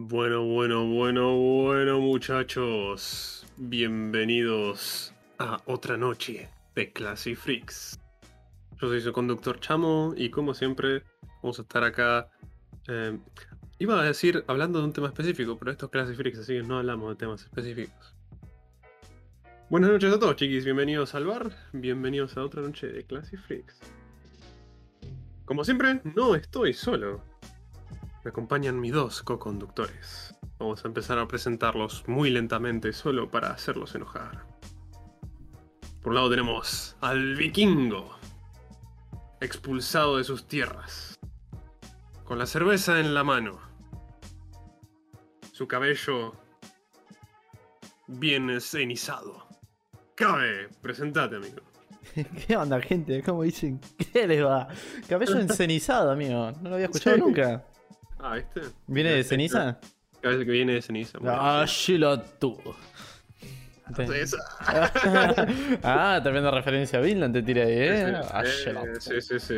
Bueno, bueno, bueno, bueno, muchachos. Bienvenidos a otra noche de Classy Freaks. Yo soy su conductor Chamo y como siempre vamos a estar acá. eh, iba a decir hablando de un tema específico, pero esto es Classy Freaks, así que no hablamos de temas específicos. Buenas noches a todos, chiquis. Bienvenidos al bar. Bienvenidos a otra noche de Classy Freaks. Como siempre, no estoy solo. Me acompañan mis dos co-conductores. Vamos a empezar a presentarlos muy lentamente, solo para hacerlos enojar. Por un lado tenemos al vikingo, expulsado de sus tierras, con la cerveza en la mano, su cabello bien cenizado. Cabe, presentate, amigo. ¿Qué onda, gente? ¿Cómo dicen? ¿Qué les va? Cabello encenizado, amigo. No lo había escuchado Sí. nunca. Ah, ¿viste? ¿Viene de ceniza? Cabello que viene de ceniza. Ah, tú. Esa. ah, tremenda referencia a Vinland te tiré ahí, ¿eh? Ah, Sí, shilo tú. sí, sí, sí.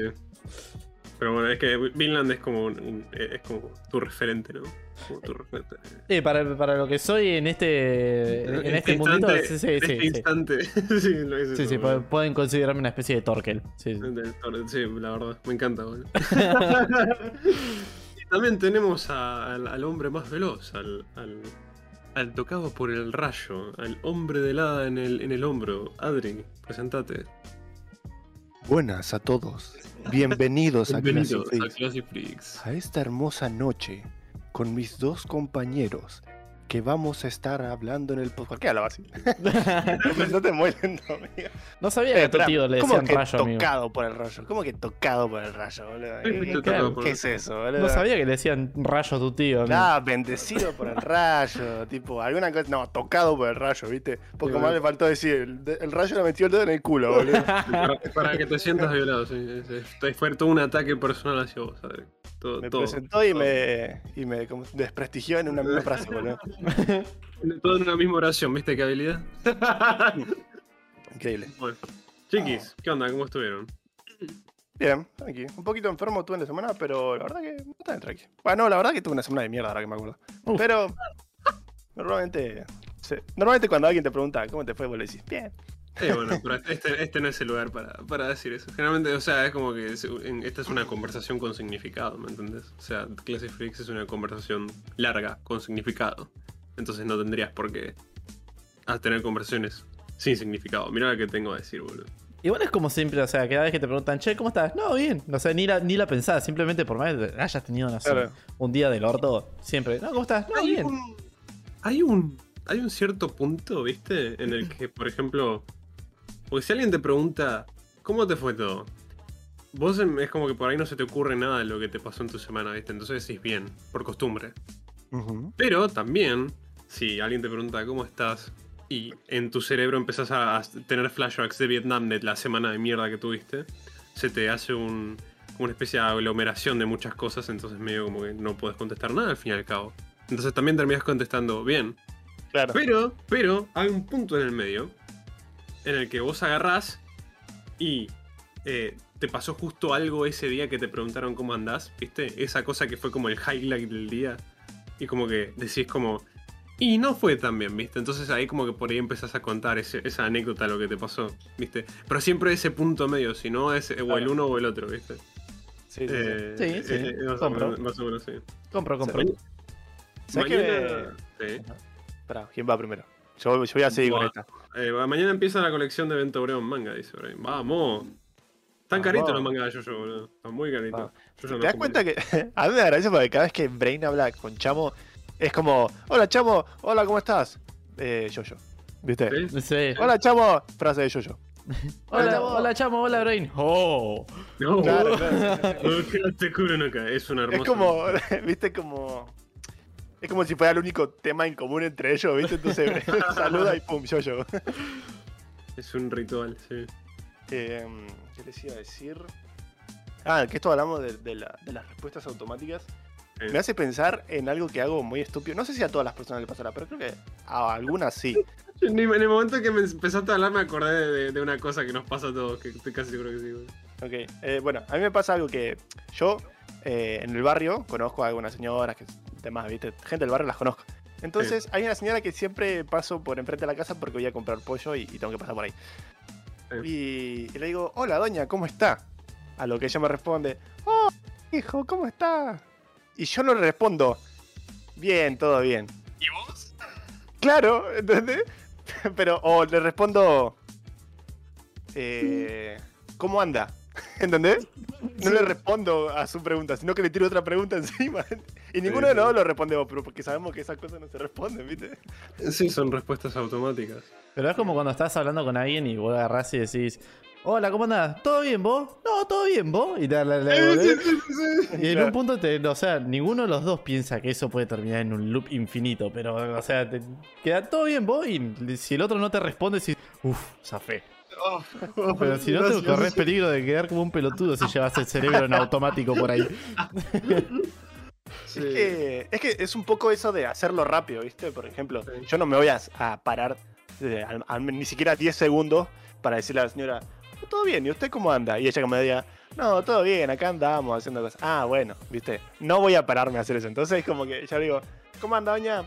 Pero bueno, es que Vinland es como, un- un- es como tu referente, ¿no? Como tu referente. Eh, para, para lo que soy en este, en este mundito, instante, sí, sí, en sí. este sí. instante. sí, lo hice Sí, sí, pueden considerarme una especie de Torkel. Sí, sí. Sí, la verdad, me encanta, boludo. también tenemos a- al, al hombre más veloz, al, al, al tocado por el rayo, al hombre de hada en el, en el hombro. Adri, presentate. Buenas a todos. Bienvenidos, Bienvenidos a Freaks. Classy Freaks. A esta hermosa noche con mis dos compañeros que vamos a estar hablando en el podcast. ¿Por qué hablaba así? no te muy lento, amigo. No sabía que a tu tío le ¿Cómo decían que rayo, amigo. tocado por el rayo? ¿Cómo que tocado por el rayo, boludo? ¿Qué, es eso, boludo? No sabía que le decían rayo a tu tío. Ah, bendecido por el rayo, tipo, alguna cosa. No, tocado por el rayo, ¿viste? Poco Sí, más le faltó decir, el, rayo le metió el dedo en el culo, boludo. Para, para que te sientas violado, sí. sí, sí. Fue todo un ataque personal hacia vos, Adri. Todo, Me todo, presentó y me, y me como desprestigió en una misma frase, boludo. Todo en una misma oración, ¿viste qué habilidad? Increíble. bueno. Chiquis, ¿qué onda? ¿Cómo estuvieron? Bien, tranqui. Un poquito enfermo tuve en la semana, pero la verdad que está bien tranqui. Bueno, no, la verdad que tuve una semana de mierda, ahora que me acuerdo. Uf. Pero normalmente, se- normalmente cuando alguien te pregunta cómo te fue, vos le decís, bien. Eh, bueno, pero este, este no es el lugar para, para decir eso. Generalmente, o sea, es como que es- en- esta es una conversación con significado, ¿me entendés? O sea, Classic Freaks es una conversación larga, con significado. Entonces no tendrías por qué a tener conversaciones sin significado. Mirá lo que tengo a decir, boludo. Igual es como siempre, o sea, cada vez que te preguntan, che, ¿cómo estás? No, bien. O sea, ni la, ni la pensás, simplemente por más que hayas tenido Claro. un día del orto, siempre. No, ¿cómo estás? No, hay bien. un, hay un hay un cierto punto, ¿viste? En el que, por ejemplo, porque si alguien te pregunta, ¿cómo te fue todo? Vos em- es como que por ahí no se te ocurre nada de lo que te pasó en tu semana, ¿viste? Entonces decís bien, por costumbre. Pero también, si alguien te pregunta cómo estás y en tu cerebro empezás a a tener flashbacks de Vietnam de la semana de mierda que tuviste, se te hace un, una especie de aglomeración de muchas cosas, entonces medio como que no puedes contestar nada al fin y al cabo. Entonces también terminas contestando bien. Claro. Pero, pero, hay un punto en el medio en el que vos agarrás y eh, te pasó justo algo ese día que te preguntaron cómo andás, ¿viste? Esa cosa que fue como el highlight del día. Y como que decís como... Y no fue tan bien, ¿viste? Entonces ahí como que por ahí empezás a contar ese- esa anécdota, lo que te pasó, ¿viste? Pero siempre ese punto medio, si no es o el uno o el otro, ¿viste? Sí, sí, sí. Eh, Sí, eh, sí, eh, más, o compro. menos, más o menos, sí. Compro, compro. ¿Sabes mañana- sí. Espera, ¿quién va primero? Yo, yo voy a seguir con esta. Eh, mañana empieza la colección de Bento Breon manga, dice Brian. Vamos. Están caritos los mangas de Jojo, boludo. Están muy caritos. ¿Te no das cuenta que a mí me da gracia porque cada vez que Brain habla con Chamo es como, hola Chamo, hola, ¿cómo estás? Eh, yo, yo. ¿Viste? por qué. Sí. Hola Chamo, frase de yo, yo. Hola, hola, chamo, hola, Brain. Oh. No, Claro, claro. no te cubro nunca. Es una hermosa. Es como, viste, como. Es como si fuera el único tema en común entre ellos, ¿viste? Entonces saluda y pum, yo, yo. Es un ritual, sí. Eh, ¿Qué les iba a decir? Ah, que esto hablamos de, de la- de las respuestas automáticas. Sí. Me hace pensar en algo que hago muy estúpido. No sé si a todas las personas le pasará, pero creo que a algunas sí. En el momento que me empezaste a hablar me acordé de, de una cosa que nos pasa a todos, que estoy casi seguro que sí. Ok, eh, bueno, a mí me pasa algo que yo eh, en el barrio conozco a algunas señoras, que demás, ¿viste? Gente del barrio las conozco. Entonces hay una señora que siempre paso por enfrente de la casa porque voy a comprar pollo y, y tengo que pasar por ahí. Y, y le digo, hola doña, ¿cómo está? A lo que ella me responde, oh, hijo, ¿cómo está? Y yo no le respondo, bien, todo bien. ¿Y vos? Claro, ¿entendés? Pero, o le respondo, eh, ¿cómo anda? ¿Entendés? No le respondo a su pregunta, sino que le tiro otra pregunta encima. Y ninguno de los dos lo respondemos, pero porque sabemos que esas cosas no se responden, ¿viste? Sí, son respuestas automáticas. Pero es como cuando estás hablando con alguien y vos agarrás y decís, hola, ¿cómo andás? ¿Todo bien vos? No, todo bien vos. Y, te, la- la- Sí, sí, sí, sí. y en Claro. un punto, te, o sea, ninguno de los dos piensa que eso puede terminar en un loop infinito. Pero, o sea, te queda todo bien vos y si el otro no te responde, decís, uff, zafé. Oh, oh, Pero si no, te corres peligro de quedar como un pelotudo si llevas el cerebro en automático por ahí. Sí. Es, que, es que es un poco eso de hacerlo rápido, ¿viste? Por ejemplo, Sí. yo no me voy a, a parar eh, ni siquiera 10 segundos para decirle a la señora, todo bien, ¿y usted cómo anda? Y ella que me diga, no, todo bien, acá andamos haciendo cosas. Ah, bueno, ¿viste? No voy a pararme a hacer eso. Entonces, como que ya digo, ¿cómo anda, doña?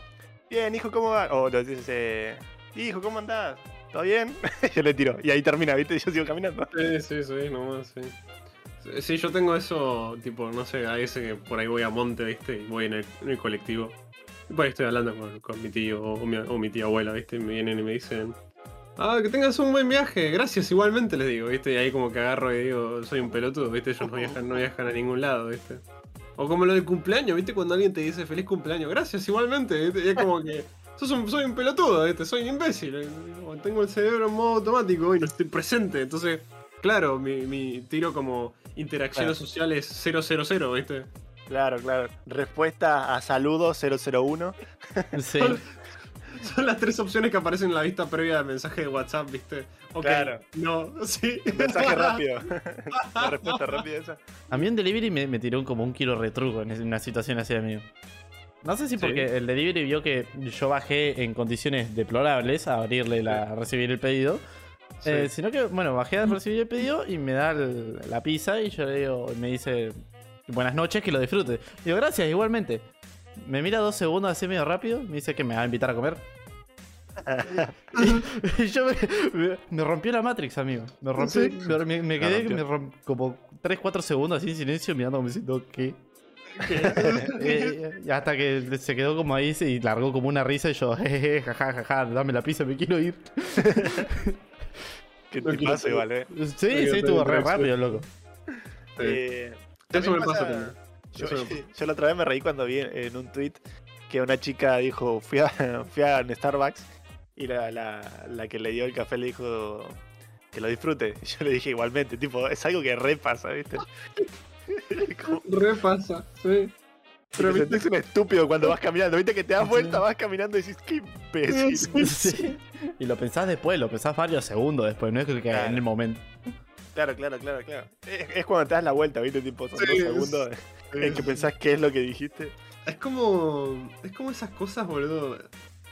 Bien, hijo, ¿cómo va? O le dices, eh, hijo, ¿cómo andás? ¿Todo bien? yo le tiro. Y ahí termina, ¿viste? Yo sigo caminando. Sí, sí, sí, nomás, sí. Sí, yo tengo eso, tipo, no sé, a veces que por ahí voy a monte, ¿viste? Y voy en el, colectivo. Y por ahí estoy hablando con, con mi tío o mi, o mi tía abuela, ¿viste? Y me vienen y me dicen, ah, que tengas un buen viaje, gracias igualmente, les digo, ¿viste? Y ahí como que agarro y digo, soy un pelotudo, ¿viste? Ellos no viajan, no viajan a ningún lado, ¿viste? O como lo del cumpleaños, ¿viste? Cuando alguien te dice feliz cumpleaños, gracias igualmente, ¿viste? Y es como que... Sos un, soy un pelotudo, ¿viste? soy un imbécil. Tengo el cerebro en modo automático y no estoy presente. Entonces, claro, mi, mi tiro como interacciones Claro. sociales 000, ¿viste? Claro, claro. Respuesta a saludo 001. Sí. Son las tres opciones que aparecen en la vista previa del mensaje de WhatsApp, ¿viste? Ok, Claro. no, sí. Mensaje rápido. La respuesta rápida esa. A mí en delivery me, me tiró como un kilo retruco en una situación así, amigo. No sé si Sí. porque el delivery vio que yo bajé en condiciones deplorables a abrirle la, a recibir el pedido. Sí. Eh, sino que, bueno, bajé a recibir el pedido y me da el- la pizza y yo le digo, me dice, buenas noches, que lo disfrute. Digo, gracias, igualmente. Me mira dos segundos así medio rápido, me dice que me va a invitar a comer. y yo me, me- me rompió la Matrix, amigo. Me rompió, Sí. me, me- me quedé rompió. como 3-4 segundos así en silencio mirando como diciendo, ¿qué? Eh, y hasta que se quedó como ahí y largó como una risa y yo, jeje, jaja, jaja, dame la pizza, me quiero ir. Que te igual, eh. Sí, sí, tengo estuvo re rápido, loco. Sí. Eh, Eso me pasa. Yo, la otra vez me reí cuando vi en un tweet que una chica dijo, fui a, fui a un Starbucks y la, la, la que le dio el café le dijo que lo disfrute. Y yo le dije igualmente, tipo, es algo que re pasa, ¿viste? Repasa, sí. Pero te sentís un estúpido cuando vas caminando, viste que te das vuelta, vas caminando y dices, qué imbécil. Sí. Sí. Y lo pensás después, lo pensás varios segundos después, no es que Claro. en el momento. Claro, claro, claro, claro. Es, es cuando te das la vuelta, ¿viste? Tipo, son Sí, dos segundos en que pensás qué es lo que dijiste. Es como. Es como esas cosas, boludo.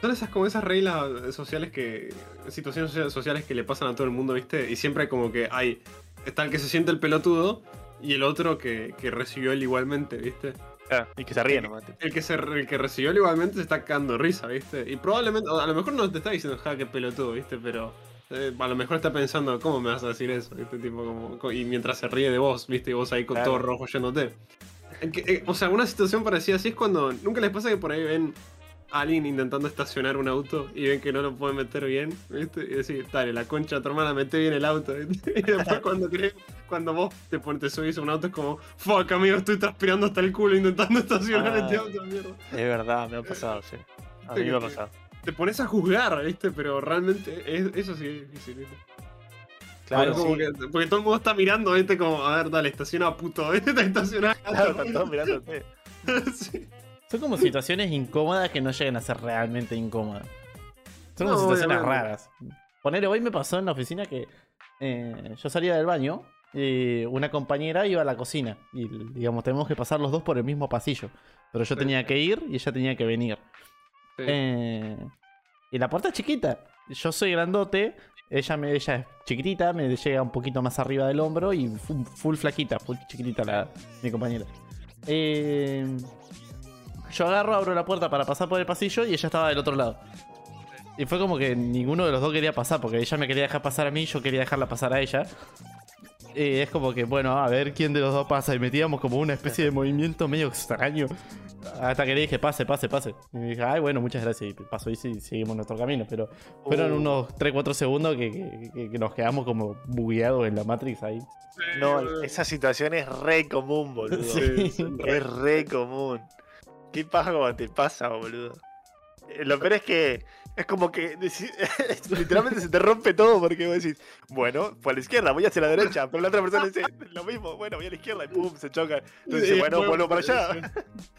Son esas como esas reglas sociales que. situaciones socia- sociales que le pasan a todo el mundo, ¿viste? Y siempre como que hay. Está el que se siente el pelotudo y el otro que, que recibió él igualmente, ¿viste? Claro, y que se ríe nomás. El que, se, el que recibió él igualmente se está cagando risa, ¿viste? Y probablemente. A lo mejor no te está diciendo, ja, qué pelotudo, ¿viste? Pero. eh, a lo mejor está pensando, ¿cómo me vas a decir eso? ¿Viste? Tipo, como, co- y mientras se ríe de vos, ¿viste? Y vos ahí con Claro. todo rojo yéndote. Que, eh, o sea, una situación parecida así es cuando. ¿Nunca les pasa que por ahí ven alguien intentando estacionar un auto y ven que no lo pueden meter bien? ¿Viste? Y decís, dale, la concha de tu hermana, mete bien el auto. ¿viste? Y después cuando crees, cuando vos te, pones, te subís a un auto es como, fuck, amigo, estoy transpirando hasta el culo intentando estacionar Ah. este auto, mierda. Es verdad, me ha pasado, sí. A mí me ha pasado. Te pones a juzgar, ¿viste? Pero realmente es- eso sí es difícil, ¿viste? Claro, sí. que- porque todo el mundo está mirando, ¿viste? Como, a ver, dale, estaciona puto, ¿viste? Está estacionado. Claro, están todos mirándote. sí. Son como situaciones incómodas que no llegan a ser realmente incómodas. Son como situaciones obviamente. raras. Ponele, hoy me pasó en la oficina que eh, yo salía del baño y una compañera iba a la cocina. Y digamos, tenemos que pasar los dos por el mismo pasillo. Pero yo Sí. tenía que ir y ella tenía que venir. Sí. Eh, y la puerta es chiquita. Yo soy grandote ella, me, ella es chiquitita, me llega un poquito más arriba del hombro y full, full flaquita, full chiquitita la, mi compañera. Eh, yo agarro, abro la puerta para pasar por el pasillo y ella estaba del otro lado. Y fue como que ninguno de los dos quería pasar, porque ella me quería dejar pasar a mí, yo quería dejarla pasar a ella. Y es como que, bueno, a ver quién de los dos pasa. Y metíamos como una especie de movimiento medio extraño. Hasta que le dije, pase, pase, pase. Y me dije, ay, bueno, muchas gracias. Y pasó y sí, seguimos nuestro camino. Pero fueron Uh. unos 3-4 segundos que, que- que- que nos quedamos como bugueados en la Matrix ahí. No, esa situación es re común, boludo. Sí, sí, Es re común. ¿Qué pasa cuando te pasa, boludo? Eh, Lo peor es que es como que literalmente se te rompe todo porque vos decís, bueno, por la izquierda, voy hacia la derecha, pero la otra persona dice lo mismo, bueno, voy a la izquierda y pum, se chocan. Entonces dice, bueno, vuelvo para allá.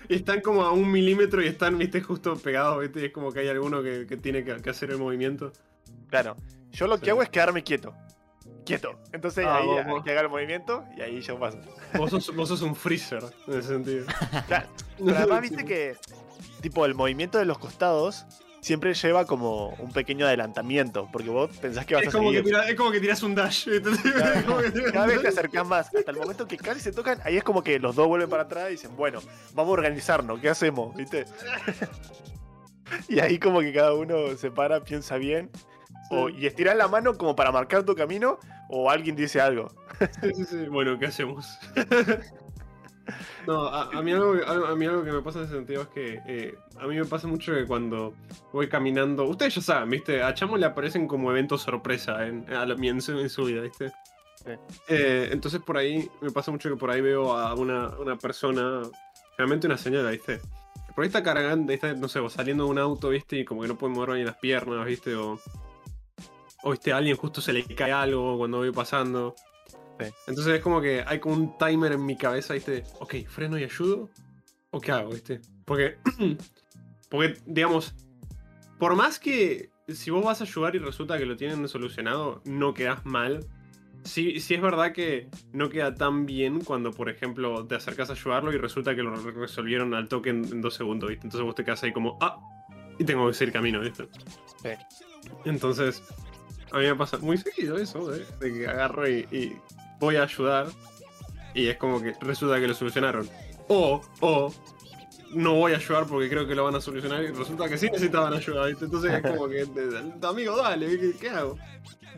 Están como a un milímetro y están, viste, justo pegados, viste. y Es como que hay alguno que, que tiene que, que hacer el movimiento. Claro, yo lo que hago es quedarme quieto. Quieto. Entonces Ah, ahí vos- hay que haga el movimiento y ahí yo paso. Vos sos, vos sos un freezer, en ese sentido. Claro. Pero además viste que, tipo, el movimiento de los costados siempre lleva como un pequeño adelantamiento, porque vos pensás que vas Es a como, que tira- es como que tirás un dash. ¿viste? Es como que tirás Cada un vez te acercás más, hasta el momento que casi se tocan, ahí es como que los dos vuelven para atrás y dicen, bueno, vamos a organizarnos, ¿qué hacemos? ¿Viste? y ahí como que cada uno se para, piensa bien, o, y estiras la mano como para marcar tu camino, o alguien dice algo. Sí, sí, sí. Bueno, ¿qué hacemos? No, a, a mí algo, algo- a mí algo que me pasa en ese sentido es que eh, a mí me pasa mucho que cuando voy caminando, ustedes ya saben, ¿viste? A Chamo le aparecen como eventos sorpresa en, a la- en, su, en su vida, ¿viste? Sí. Eh, entonces por ahí, me pasa mucho que por ahí veo a una, una persona, realmente una señora, ¿viste? Por ahí está cargando, está, no sé, o saliendo de un auto, ¿viste? Y como que no puede mover bien las piernas, ¿viste? O, o ¿viste? A alguien justo se le cae algo cuando voy pasando. Sí. Entonces es como que hay como un timer en mi cabeza, ¿viste? Ok, freno y ayudo. ¿O qué hago, viste? Porque, porque, digamos, por más que si vos vas a ayudar y resulta que lo tienen solucionado, no quedas mal. Sí, sí es verdad que no queda tan bien cuando, por ejemplo, te acercas a ayudarlo y resulta que lo re- resolvieron al toque en, en dos segundos, ¿viste? Entonces vos te quedas ahí como, ah, y tengo que seguir camino, ¿viste? Sí. Entonces, a mí me pasa muy seguido eso, ¿eh? de que agarro y, y voy a ayudar y es como que resulta que lo solucionaron. O, o, no voy a ayudar porque creo que lo van a solucionar y resulta que sí necesitaban ayuda, ¿viste? Entonces es como que, amigo, dale, ¿qué, qué hago?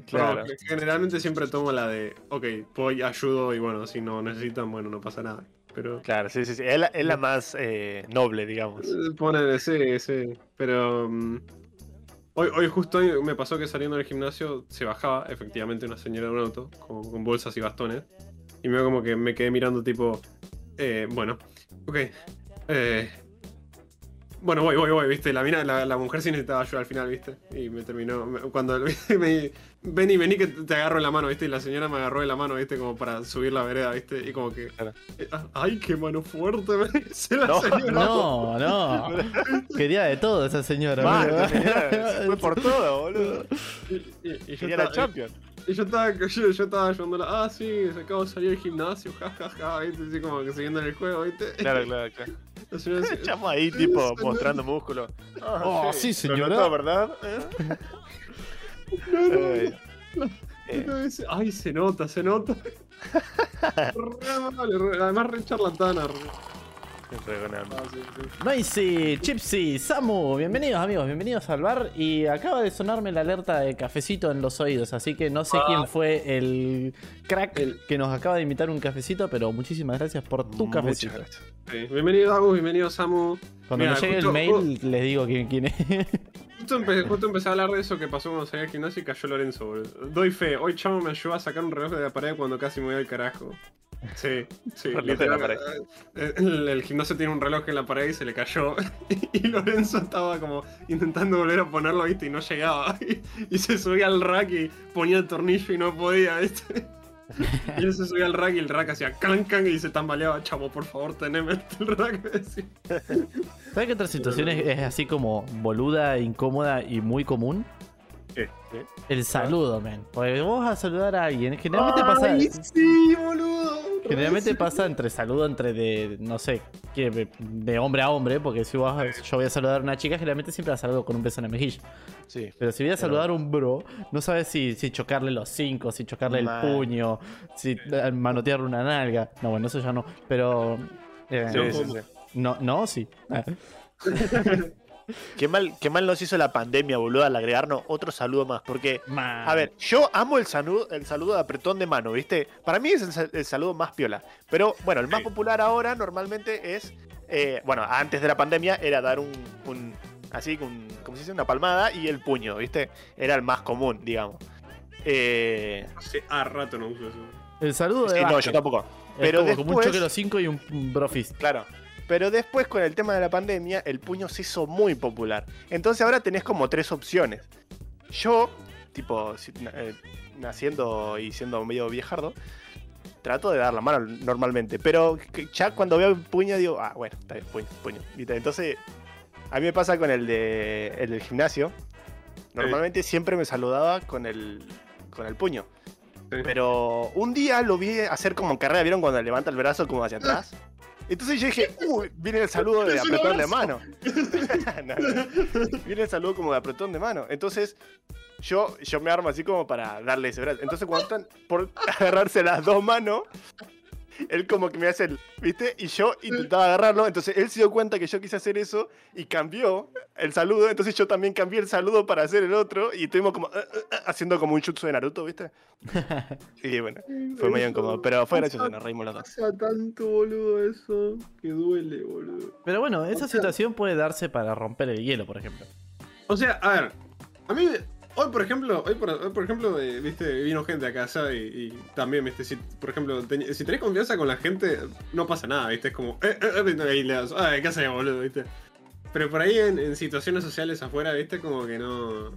Claro. Generalmente siempre tomo la de, ok, voy, ayudo y bueno, si no necesitan, bueno, no pasa nada. Pero Claro, sí, sí, sí. Es la, es la más eh, noble, digamos. eh, ponen, sí, sí. Pero mm, hoy, hoy justo me pasó que saliendo del gimnasio se bajaba efectivamente una señora de un auto con, con bolsas y bastones. Y me como que me quedé mirando tipo, eh, bueno, ok. eh, bueno, voy, voy, voy, viste. La, mina, la, la mujer sí necesitaba ayuda al final, viste. Y me terminó. me- Cuando me, vení, vení que te agarro en la mano, viste. Y la señora me agarró de la mano, viste, como para subir la vereda, viste. Y como que. Eh, ah, Ay, qué mano fuerte, me dice la No, señora. No, no. Quería de todo esa señora. Fue por todo, boludo. Y, y- y Quería la estaba, Champion. y yo estaba, yo, yo estaba ayudándola. Ah, sí, se acabo de salir del gimnasio, jajaja, viste. Así como que siguiendo en el juego, viste. Claro, claro, claro. Decía, Chamo ahí, tipo, mostrando músculo. Ah, Oh, sí, pero señora. no ¿verdad? no, no, Eh, no. eh, Ay, se nota, se nota. Re mal, re- además re charlatana. re- Noisy, Chipsy, Samu, bienvenidos amigos, bienvenidos al bar. Y acaba de sonarme la alerta de cafecito en los oídos, así que no sé Ah. quién fue el crack El- que nos acaba de invitar un cafecito, pero muchísimas gracias por tu Muchas cafecito. gracias. Sí, Bienvenido Agus, bienvenido Samu. Cuando Mira, me llegue justo- el mail, les digo quién, quién es. Justo, empe- justo empecé a hablar de eso que pasó cuando salí al gimnasio y cayó Lorenzo, boludo. Doy fe, hoy Chamo me ayudó a sacar un reloj de la pared cuando casi me voy al carajo. Sí, sí, literal, eh, El, el gimnasio tiene un reloj en la pared y se le cayó. Y Lorenzo estaba como intentando volver a ponerlo, viste, y no llegaba. Y, y se subía al rack y ponía el tornillo y no podía, viste. Y él se subía al rack y el rack hacía clan clan y se tambaleaba. Chamo, por favor, teneme el rack. me decía. ¿Sabes qué otra situación es, es así como boluda, incómoda y muy común? ¿Qué? El saludo, men. Porque vos vas a saludar a alguien, generalmente pasa. Ay, sí, boludo. Generalmente pasa entre saludo entre de, no sé, que de, hombre a hombre, porque si vos- yo voy a saludar a una chica, generalmente siempre la saludo con un beso en la mejilla. Sí. Pero si voy a saludar a un bro, no sabes si, si chocarle los cinco, si chocarle el puño, si eh, manotearle una nalga. No, bueno, eso ya no. Pero. eh, Sí, No, sí, ¿cómo? sí. no, no, sí. Ah. Qué mal, qué mal nos hizo la pandemia, boludo, al agregarnos otro saludo más. Porque, a ver, yo amo el saludo, el saludo de apretón de mano, ¿viste? Para mí es el, sa- el saludo más piola. Pero, bueno, el más Sí. popular ahora normalmente es. eh, bueno, antes de la pandemia era dar un. un- así, un, como se dice, una palmada y el puño, ¿viste? Era el más común, digamos. Eh, Hace a rato no uso eso. El saludo de. sí, no, yo tampoco. Pero como, como un después- choque de los cinco y un, un bro fist. Claro. Pero después, con el tema de la pandemia, el puño se hizo muy popular. Entonces ahora tenés como tres opciones. Yo, tipo, eh, naciendo y siendo medio viejardo, trato de dar la mano normalmente. Pero ya cuando veo el puño digo, ah, bueno, está bien, puño, puño. Entonces, a mí me pasa con el, de, el del gimnasio. Normalmente siempre me saludaba con el, con el puño. Sí. Pero un día lo vi hacer como en carrera, ¿vieron cuando levanta el brazo como hacia atrás? Entonces yo dije, uy, viene el saludo de apretón de mano. No, no. Viene el saludo como de apretón de mano. Entonces yo, yo me armo así como para darle ese brazo. Entonces cuando están por agarrarse las dos manos, él como que me hace el, ¿viste? Y yo intentaba agarrarlo. Entonces él se dio cuenta que yo quise hacer eso y cambió el saludo. Entonces yo también cambié el saludo para hacer el otro. Y estuvimos como eh, eh, eh, haciendo como un jutsu de Naruto, ¿viste? Y bueno, fue medio incómodo. Pero fue gracioso, nos reímos los dos. Pasa tanto, boludo, eso. Que duele, boludo. Pero bueno, esa sea- situación puede darse para romper el hielo, por ejemplo. O sea, a ver, a mí, hoy por ejemplo, hoy por, hoy, por ejemplo, eh, viste, vino gente a casa y, y también, viste, si, por ejemplo, si tenés confianza con la gente, no pasa nada, viste, es como, eh, eh, eh, ahí le das, ay, ¿qué haces, boludo, viste? Pero por ahí en, en situaciones sociales afuera, viste, como que no,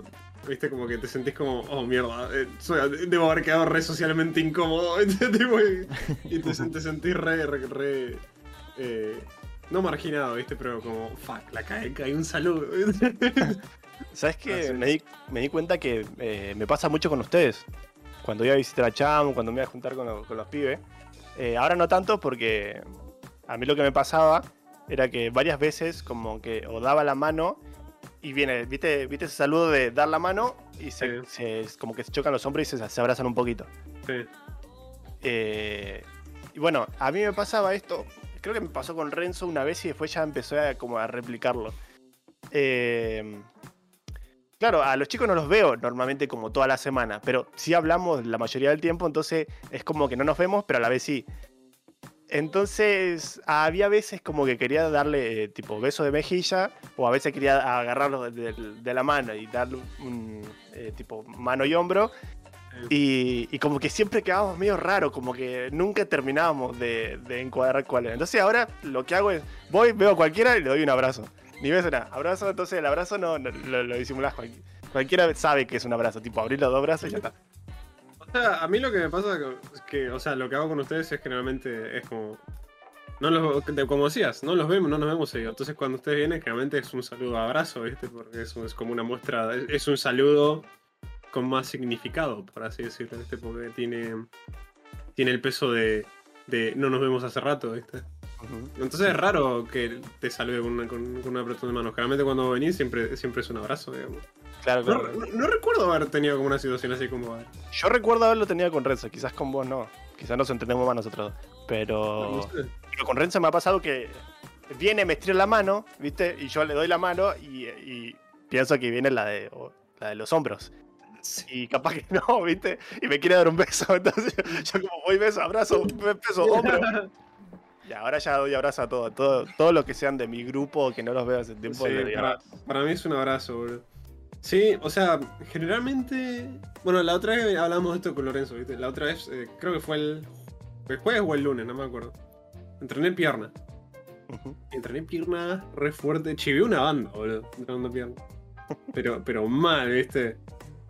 viste, como que te sentís como, oh, mierda, eh, soy- debo haber quedado re socialmente incómodo, ¿viste? Y, y te, te sentís re, re, re, eh, no marginado, viste, pero como, fuck, la cae, cae un saludo. ¿Sabes qué? Me, di, me di cuenta que eh, me pasa mucho con ustedes. Cuando iba a visitar a Cham, cuando me iba a juntar con, lo- con los pibes. Eh, ahora no tanto porque a mí lo que me pasaba era que varias veces como que o daba la mano y viene, ¿viste, viste ese saludo de dar la mano y se, se- como que se chocan los hombros y se, se abrazan un poquito. Sí. Eh, y bueno, a mí me pasaba esto, creo que me pasó con Renzo una vez y después ya empezó a, como a replicarlo. Eh, claro, a los chicos no los veo normalmente como toda la semana, pero sí hablamos la mayoría del tiempo, entonces es como que no nos vemos, pero a la vez sí. Entonces, había veces como que quería darle eh, tipo beso de mejilla, o a veces quería agarrarlo de, de- de la mano y darle un eh, tipo mano y hombro, y, como que siempre quedábamos medio raro, como que nunca terminábamos de, encuadrar cuál era. Entonces ahora lo que hago es, voy, veo a cualquiera y le doy un abrazo. Ni beso nada. Abrazo, entonces el abrazo no, lo, lo disimulás. cual- cualquiera sabe que es un abrazo, tipo abrir los dos brazos y ya está. O sea, a mí lo que me pasa es que, o sea, lo que hago con ustedes es generalmente es como. No los, como decías, no los vemos, no nos vemos seguido. Entonces cuando ustedes vienen, generalmente es un saludo abrazo, ¿viste? Porque eso es como una muestra, es, es un saludo con más significado, por así decirlo, ¿viste? Porque tiene, tiene el peso de, de no nos vemos hace rato, ¿viste? Entonces es raro que te salude con, una, con, con un apretón de mano. Generalmente cuando venís siempre, siempre es un abrazo, digamos. Claro, No, claro. no- no recuerdo haber tenido como una situación así como... Yo recuerdo haberlo tenido con Renzo, quizás con vos no. Quizás nos entendemos más nosotros. Pero, No sé. pero con Renzo me ha pasado que viene, me estira la mano, ¿viste? Y yo le doy la mano y, y pienso que viene la de, la de los hombros. Y capaz que no, ¿viste? Y me quiere dar un beso. Entonces yo como voy beso, abrazo, beso, hombro. Y ahora ya doy abrazo a todo, todo, todo lo que sean de mi grupo que no los veo hace tiempo. Sí, para, para mí es un abrazo, boludo. Sí, o sea, generalmente. Bueno, la otra vez hablamos de esto con Lorenzo, ¿viste? La otra vez, eh, creo que fue el, el jueves o el lunes, no me acuerdo. Entrené pierna. Entrené pierna re fuerte. Chivé una banda, boludo, entrenando pierna. Pero, pero mal, ¿viste?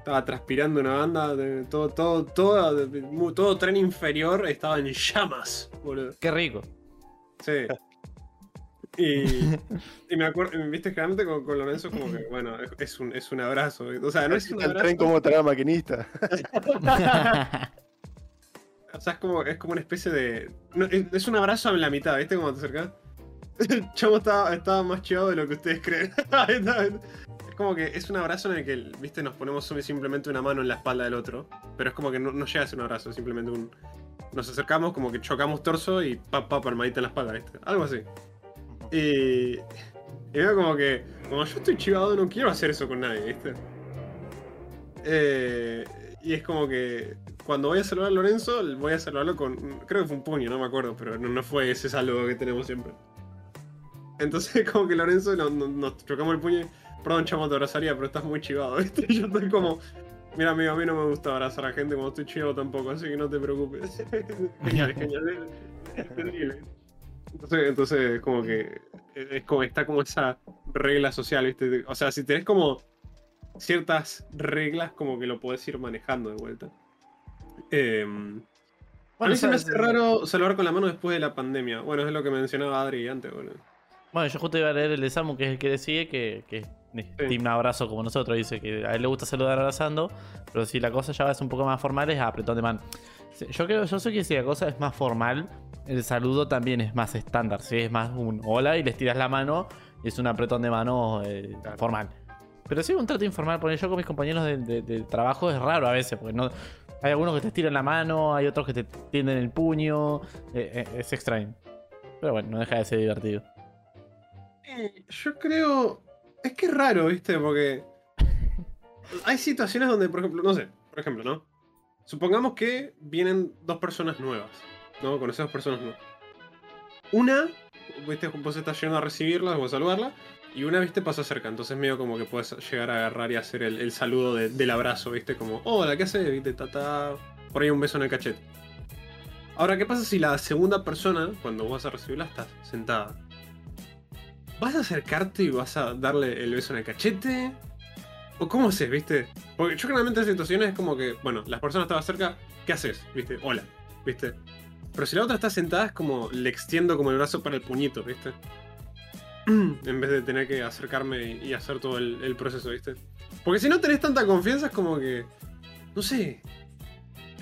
Estaba transpirando una banda, de- todo, todo, todo, todo tren inferior estaba en llamas, boludo. Qué rico. Sí. Y, y me acuerdo, viste, generalmente con, con Lorenzo como que, bueno, es- un, es un abrazo. O sea, no es un el abrazo. tren como traer maquinista. O sea, es como, es como una especie de. no, es, es un abrazo en la mitad, ¿viste? Cuando te acercas. El chamo estaba, más chivado de lo que ustedes creen. es como que es un abrazo en el que, viste, nos ponemos simplemente una mano en la espalda del otro. Pero es como que no, no llega a ser un abrazo, simplemente un. Nos acercamos, como que chocamos torso y pa, pa, palmadita en la espalda, ¿viste? Algo así. Y. Y veo como que. Como yo estoy chivado, no quiero hacer eso con nadie, ¿viste? Eh, y es como que cuando voy a saludar a Lorenzo, voy a saludarlo con. Creo que fue un puño, no me acuerdo, pero no, no fue ese saludo que tenemos siempre. Entonces, como que Lorenzo no- no- nos chocamos el puño y. Perdón, chamo, te abrazaría, pero estás muy chivado, ¿viste? Y yo estoy como. Mira, amigo, a mí no me gusta abrazar a gente cuando estoy chivado tampoco, así que no te preocupes. genial, genial. Entonces, entonces, como que. Es como, está como esa regla social, ¿viste? O sea, si tenés como ciertas reglas, como que lo podés ir manejando de vuelta. Eh, a mí se me hace raro saludar con la mano después de la pandemia. Bueno, es lo que mencionaba Adri antes, boludo. Bueno, yo justo iba a leer el de Samu, que es el que sigue, que, que es team abrazo como nosotros. Dice que a él le gusta saludar abrazando, pero si la cosa ya es un poco más formal, es apretón de mano. Sí, Yo creo, yo sé que si la cosa es más formal, el saludo también es más estándar. Si es más un hola y les tiras la mano, y es un apretón de mano eh, formal. Pero si un trato informal, porque yo con mis compañeros de, de- de trabajo es raro a veces, porque no. Hay algunos que te estiran la mano, hay otros que te tienden el puño. eh, eh, es extraño. Pero bueno, no deja de ser divertido. Eh, Yo creo. Es que es raro, ¿viste? Porque. Hay situaciones donde, por ejemplo, no sé, por ejemplo, ¿no? Supongamos que vienen dos personas nuevas, ¿no? Conoces dos personas nuevas. Una, ¿viste? Vos estás yendo a recibirla o a saludarla, y una, ¿viste? Pasa cerca. Entonces, medio como que puedes llegar a agarrar y hacer el, el saludo de- del abrazo, ¿viste? Como, hola, ¿qué haces? ¿Viste? Tata. Por ahí un beso en el cachete. Ahora, ¿qué pasa si la segunda persona, cuando vos vas a recibirla, estás sentada? ¿Vas a acercarte y vas a darle el beso en el cachete? ¿O cómo haces, viste? Porque yo generalmente en situaciones es como que, bueno, las personas estaban cerca, ¿qué haces? ¿Viste? Hola, ¿viste? Pero si la otra está sentada es como le extiendo como el brazo para el puñito, ¿viste? en vez de tener que acercarme y hacer todo el, el proceso, ¿viste? Porque si no tenés tanta confianza es como que, no sé,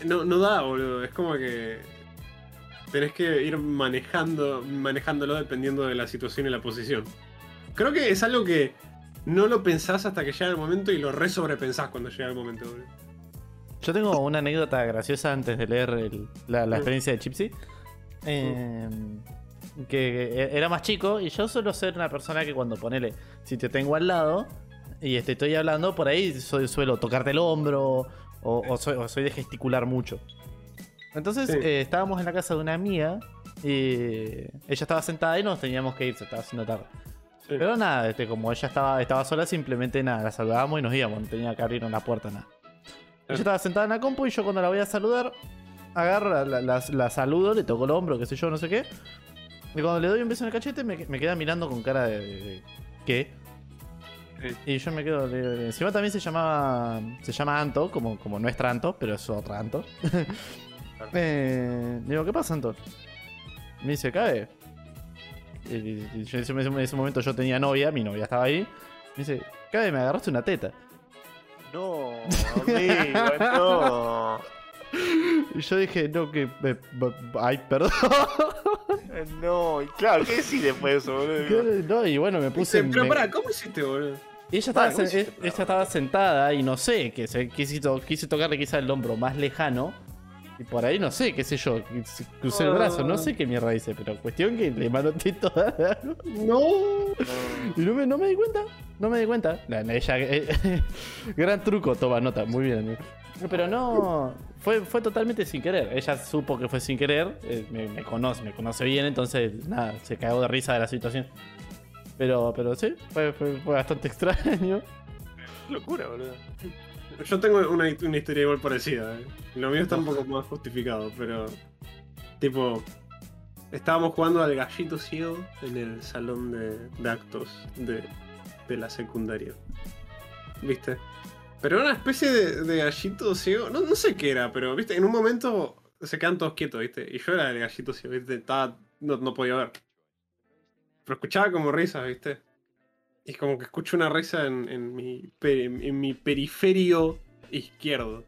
no, no da, boludo. Es como que tenés que ir manejando, manejándolo dependiendo de la situación y la posición. Creo que es algo que no lo pensás hasta que llega el momento y lo re sobrepensás cuando llega el momento. Yo tengo una anécdota graciosa antes de leer el- la, la Mm. experiencia de Chipsy. Eh, que era más chico y yo suelo ser una persona que cuando ponele, si te tengo al lado y estoy hablando, por ahí soy- suelo tocarte el hombro o, o soy, o soy de gesticular mucho. Entonces Sí. eh, estábamos en la casa de una amiga y ella estaba sentada y nos teníamos que ir, se estaba haciendo tarde. Sí. Pero nada, este, como ella estaba, estaba sola, simplemente nada, la saludábamos y nos íbamos, no tenía que abrirnos la puerta, nada. Ella estaba sentada en la compu y yo cuando la voy a saludar, agarro, la, la- la- la saludo, le toco el hombro, qué sé yo, no sé qué. Y cuando le doy un beso en el cachete, me, me queda mirando con cara de. de- de- ¿Qué? Sí. Y yo me quedo. encima también se llamaba. Se llama Anto, como, como nuestra Anto, pero es otra Anto. Eh, digo, ¿qué pasa, Anto? Me dice, cae. Y, y- y yo en ese, en ese momento yo tenía novia, mi novia estaba ahí. Me dice, cae, me agarraste una teta. No, amigo, no. Y yo dije, no, que. eh, ay, perdón. No, y claro, ¿qué decís después de eso, boludo? no, y bueno, me puse. Pero me- pará, ¿cómo hiciste, boludo? Ella estaba, Ah, ¿cómo sen- hiciste, ella estaba sentada y no sé, que se, quise, to- quise tocarle quizá el hombro más lejano. Y por ahí no sé, qué sé yo, crucé el brazo, no sé qué mierda hice, pero cuestión que le manoteé toda. No. Y no me, no me di cuenta, no me di cuenta. La- la- ella, eh, gran truco, toma nota, muy bien. amigo. Pero no, fue, fue totalmente sin querer. Ella supo que fue sin querer, eh, me, me conoce, me conoce bien, entonces nada, se cagó de risa de la situación. Pero, pero sí, fue, fue, fue bastante extraño. Locura, boludo. Yo tengo una, una historia igual parecida. ¿eh? Lo mío está un poco más justificado, pero. Tipo. Estábamos jugando al gallito ciego en el salón de, de actos de, de la secundaria. ¿Viste? Pero era una especie de, de gallito ciego. No, no sé qué era, pero, ¿viste? En un momento se quedan todos quietos, ¿viste? Y yo era el gallito ciego, ¿viste? Estaba, no, no podía ver. Pero escuchaba como risas, ¿viste? Y como que escucho una risa en, en mi, en mi periferio izquierdo.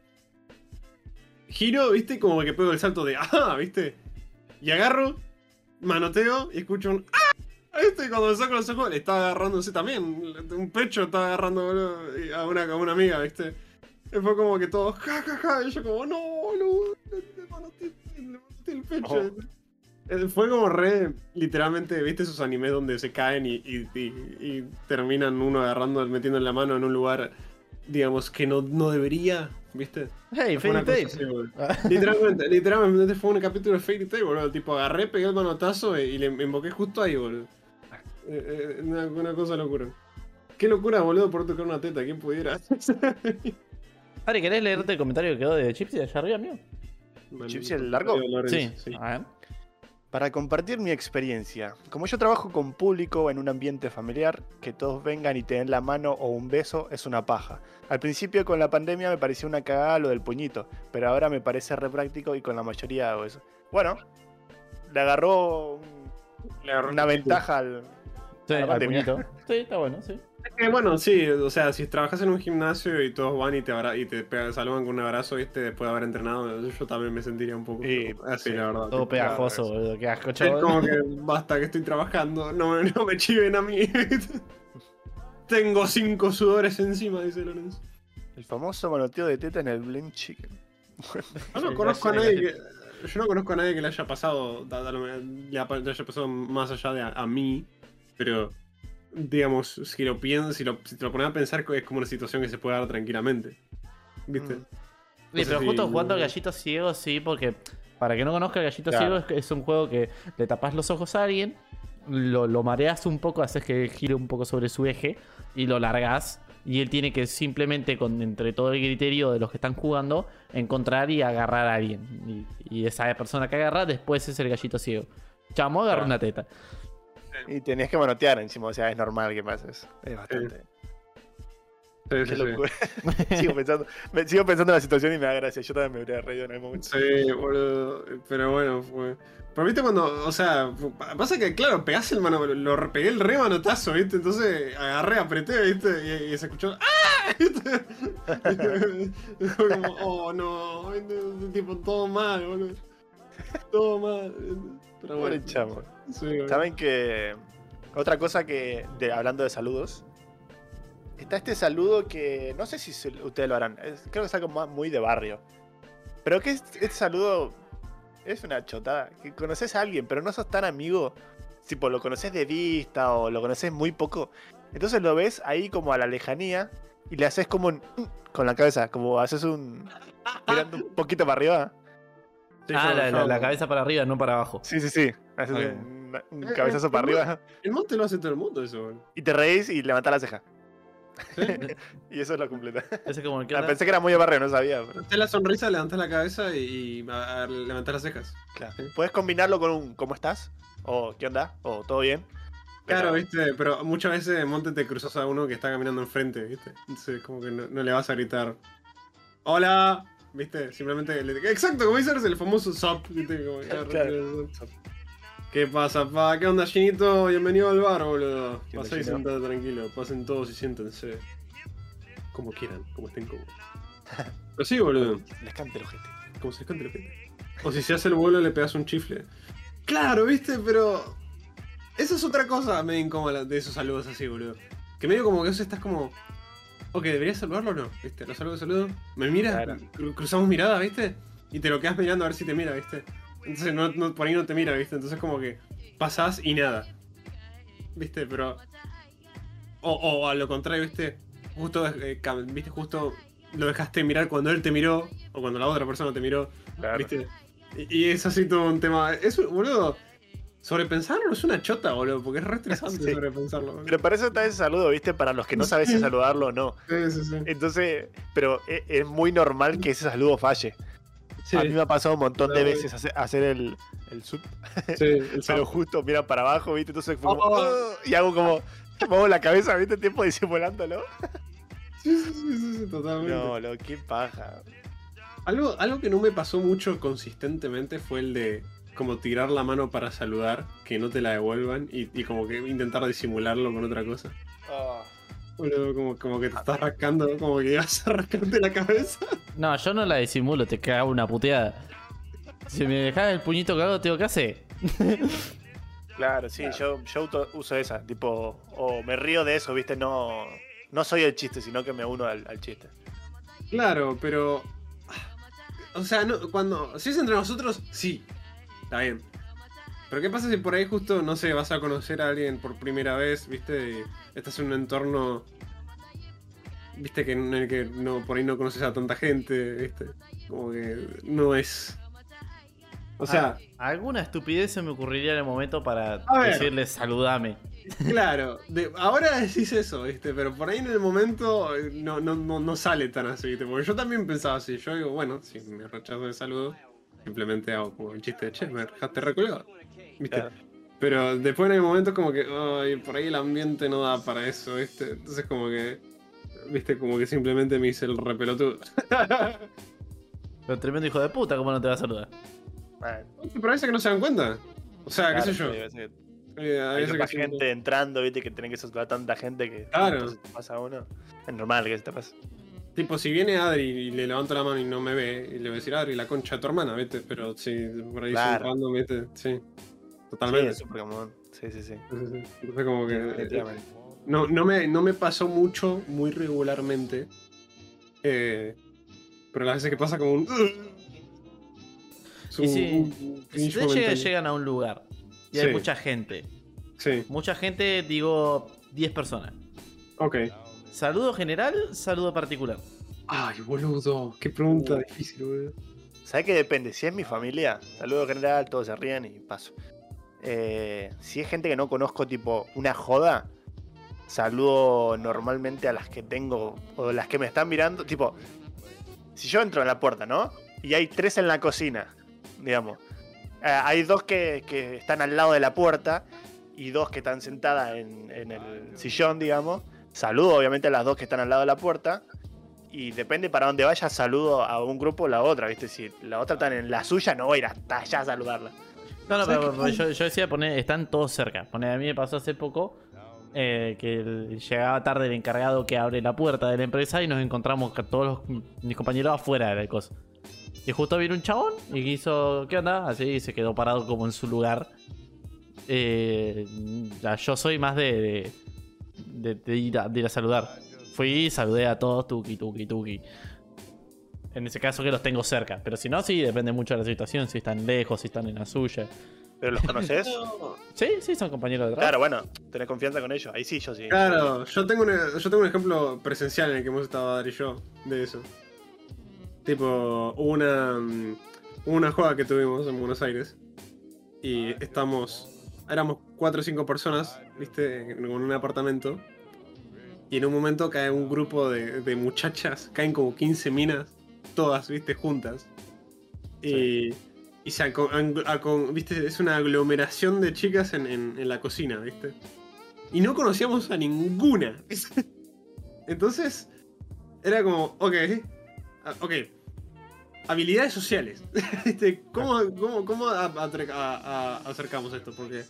giro, ¿viste? Como que pego el salto de ¡ah! ¿viste? Y agarro, manoteo y escucho un ¡ah! ¿Viste? Cuando me saco los ojos, le estaba agarrándose también. Un pecho estaba agarrando boludo, a una, a una amiga, ¿viste? Y fue como que todos, ja, ja, ja. Y yo como, no, boludo, le manoteé el pecho. Oh. Eh, Fue como re, literalmente, ¿viste esos animes donde se caen y, y- y- y terminan uno agarrando, metiendo la mano en un lugar, digamos, que no, no debería, ¿viste? Hey, Fue una Fairy cosa Tail. Literalmente, literalmente fue un capítulo de Fairy Tail, boludo. Tipo, agarré, pegué el manotazo y, y le invoqué justo ahí, boludo. Eh, eh, una, una cosa locura. Qué locura, boludo, por tocar una teta, ¿quién pudiera? Ari, ¿querés leerte el comentario que quedó de Chipsy allá arriba, amigo? ¿Gypsy el largo? Sí. sí. A ver. Para compartir mi experiencia, como yo trabajo con público en un ambiente familiar, que todos vengan y te den la mano o un beso es una paja. Al principio con la pandemia me parecía una cagada lo del puñito, pero ahora me parece re práctico y con la mayoría hago eso. Bueno, le agarró un- Le agarró una un- ventaja al... Sí, la al puñito. Sí, está bueno, sí. Eh, bueno, sí, o sea, si trabajas en un gimnasio y todos van y te, abra y te saludan con un abrazo, ¿viste? Después de haber entrenado, yo también me sentiría un poco Y- así, sí, la verdad. Todo pegajoso, boludo. Qué asco, Es como que basta que estoy trabajando, no, me- no me chiven a mí. Tengo cinco sudores encima, dice Lorenzo. El famoso manoteo de teta en el blend chicken. Yo no Sí, conozco a nadie que. Yo no conozco a nadie que le haya pasado. Le haya le haya pasado más allá de a, a mí. Pero. Digamos, si lo piensas, si, lo, si te lo pones a pensar, es como una situación que se puede dar tranquilamente. ¿Viste? Mm. Sí, No pero si- justo jugando al gallito ciego, sí, porque para que no conozca el gallito Claro. ciego, es, un juego que le tapas los ojos a alguien, lo, lo mareas un poco, haces que gire un poco sobre su eje y lo largas. Y él tiene que simplemente, con entre todo el criterio de los que están jugando, encontrar y agarrar a alguien. Y, y esa persona que agarra, después es el gallito ciego. Chamo, agarra Claro. una teta. Y tenés que manotear encima, o sea, es normal que pase eso. Es bastante. Sí, sí, sí. sigo, pensando, me, sigo pensando en la situación y me da gracia. Yo también me hubiera reído en el momento. Sí, boludo. Pero bueno, fue. Pero viste cuando, o sea, pasa que, claro, pegás el mano, lo pegué el re manotazo, ¿viste? Entonces agarré, apreté, ¿viste? Y, y se escuchó, ¡ah! ¿viste? Fue como, oh no, tipo, todo mal, boludo. Todo mal. Pero Pobre bueno. chamo. Sí. Saben que. Otra cosa que. de- hablando de saludos. Está este saludo que. No sé si se- ustedes lo harán. es- creo que es algo más- muy de barrio. Pero que es- este saludo. Es una chotada. Que conoces a alguien, pero no sos tan amigo. Tipo, lo conoces de vista o lo conoces muy poco. Entonces lo ves ahí como a la lejanía. Y le haces como un. con la cabeza. Como haces un. mirando un poquito para arriba. Ah, la, yo- la- la cabeza para arriba, no para abajo. Sí, sí, sí. Haces Ok. un, un cabezazo eh, para arriba. El monte lo hace todo el mundo, eso, boludo. Y te reís y levantás la ceja. ¿Sí? Y eso es lo completa. Ese es como el que Ah, pensé que era muy de barrio, no sabía. pero- Levantás la sonrisa, levantás la cabeza y, y a- a- levantás las cejas. claro. Sí. Puedes combinarlo con un ¿cómo estás? O ¿qué onda? O ¿todo bien? Pero- Claro, viste, pero muchas veces en Monte te cruzas a uno que está caminando enfrente, viste. Entonces, como que no, no le vas a gritar. ¡Hola! ¿Viste? Simplemente. le- Exacto, como dices, el famoso SUP, ¿viste? Como, Claro. sup. ¿Qué pasa, pa? ¿Qué onda, Ginito? Bienvenido al bar, boludo. ¿Qué onda, Pasá y sentate tranquilo. Pasen todos y siéntense. Como quieran, como estén cómodos. Pero sí, boludo. Les cante el ojete. Como se cante la gente. O si se hace el vuelo le pegas un chifle. Claro, viste, pero. Esa es otra cosa medio incómoda de esos saludos así, boludo. Que medio como que vos estás como. Ok, ¿deberías saludarlo o no? ¿Viste? Lo saludo, saludo. Me mira, Claro. cru- cruzamos mirada, ¿viste? Y te lo quedas mirando a ver si te mira, ¿viste? Entonces no, no- por ahí no te mira, ¿viste? Entonces como que pasás y nada. ¿Viste? Pero. O, o a lo contrario, ¿viste? Justo, eh, ¿viste? Justo lo dejaste mirar cuando él te miró, o cuando la otra persona te miró, Claro. ¿viste? Y, y es así todo un tema. Es, un- boludo, sobrepensarlo es una chota, boludo, porque es re estresante Sí. sobrepensarlo. boludo. Pero para eso está ese saludo, ¿viste? Para los que no sabes si saludarlo o no. Sí, sí, sí. Entonces, pero e- es, muy normal que ese saludo falle. Sí, A mí me ha pasado un montón de veces hacer, el, el sub, sí, el pero justo mira para abajo, ¿viste? Entonces fue como, Oh. "Ugh", y hago como, muevo la cabeza, ¿viste? Tiempo disimulándolo. Sí, sí, sí, sí, sí, totalmente. No, lo, qué paja. Algo, algo que no me pasó mucho consistentemente fue el de como tirar la mano para saludar, que no te la devuelvan y, y como que intentar disimularlo con otra cosa. Boludo, como, como que te estás rascando, como que ibas a rascarte la cabeza. No, yo no la disimulo, te cago una puteada. Si me dejas el puñito cagado, tengo que hacer. Claro, sí, yo, yo uso esa, tipo, o me río de eso, ¿viste? No, no soy el chiste, sino que me uno al, al chiste. Claro, pero. O sea, no, cuando. Si es entre nosotros, sí. Está bien. Pero ¿qué pasa si por ahí justo, no sé, vas a conocer a alguien por primera vez, viste? Y estás en un entorno. Viste que en el que no, por ahí no conoces a tanta gente, viste. Como que no es. O sea, Ah, alguna estupidez se me ocurriría en el momento para decirle saludame. claro, de- ahora decís eso, viste, pero por ahí en el momento eh, no, no, no, no sale tan así, viste. Porque yo también pensaba así, yo digo, bueno, si me rechazo de saludo, simplemente hago como el chiste de che, me dejaste recolgado. ¿Viste? Claro. Pero después en el momento como que, ay, por ahí el ambiente no da para eso, ¿viste? Entonces como que, ¿viste? Como que simplemente me hice el repelotudo. Pero tremendo hijo de puta, ¿cómo no te va a saludar? Bueno, Pero a veces que no se dan cuenta. O sea, claro, qué sé yo. sí, a veces Eh, a Hay veces que gente entrando, ¿viste? Que tienen que saludar a tanta gente que Claro. entonces te pasa a uno. Es normal que se te pase. Tipo, si viene Adri y le levanto la mano y no me ve, y le voy a decir Adri, la concha de tu hermana, ¿viste? Pero si por ahí Claro. son random, ¿viste? Sí. Totalmente. Sí, sí, sí. Sí, sí, sí. Entonces como que... Definitivamente. No, no, me, no me pasó mucho, muy regularmente. Eh, pero las veces que pasa como un... Y si- un Si cringe ustedes llegan, a un lugar y hay mucha gente, Sí, mucha gente, digo 10 personas. ok. Saludo general, saludo particular. Ay, boludo, qué pregunta Uh. difícil, boludo. ¿Sabes qué depende? Si es mi familia, saludo general, todos se ríen y paso. Eh, si es gente que no conozco, tipo una joda, saludo normalmente a las que tengo o las que me están mirando. Tipo, si yo entro en la puerta, ¿no? Y hay tres en la cocina, digamos. Eh, hay dos que, que están al lado de la puerta y dos que están sentadas en, en el sillón, digamos. Saludo obviamente a las dos que están al lado de la puerta. Y depende para dónde vaya, saludo a un grupo o la otra, ¿viste? Si la otra está en la suya, no voy a ir hasta allá a saludarla. No, no, ¿Sabes pero, yo, yo decía poner, están todos cerca. Poner, a mí me pasó hace poco eh, que el- llegaba tarde el encargado que abre la puerta de la empresa y nos encontramos con todos los- mis compañeros afuera de la cosa. Y justo vino un chabón y quiso, ¿qué onda? Así y se quedó parado como en su lugar. Eh, ya, yo soy más de, de, de- de ir a, de ir a saludar. Fui, saludé a todos, tuki, tuki, tuki. En ese caso que los tengo cerca. Pero si no, sí, depende mucho de la situación. Si están lejos, si están en la suya. ¿Pero los conoces? Sí, sí, son compañeros de trabajo. claro, bueno, tenés confianza con ellos. Ahí sí, yo sí. Claro, yo tengo, un, yo tengo un ejemplo presencial en el que hemos estado Adri y yo de eso. Tipo, hubo una, mm, hubo una joda que tuvimos en Buenos Aires y estamos, éramos cuatro o cinco personas, viste, en un apartamento y en un momento cae un grupo de, de muchachas, caen como 15 minas, todas, viste, juntas. Y, y se viste, es una aglomeración de chicas en, en- en la cocina, viste. Y no conocíamos a ninguna. Entonces, era como, ok, ah, ok. Habilidades sociales. Este, ¿Cómo, cómo, cómo a- atre- a- a- acercamos esto? Porque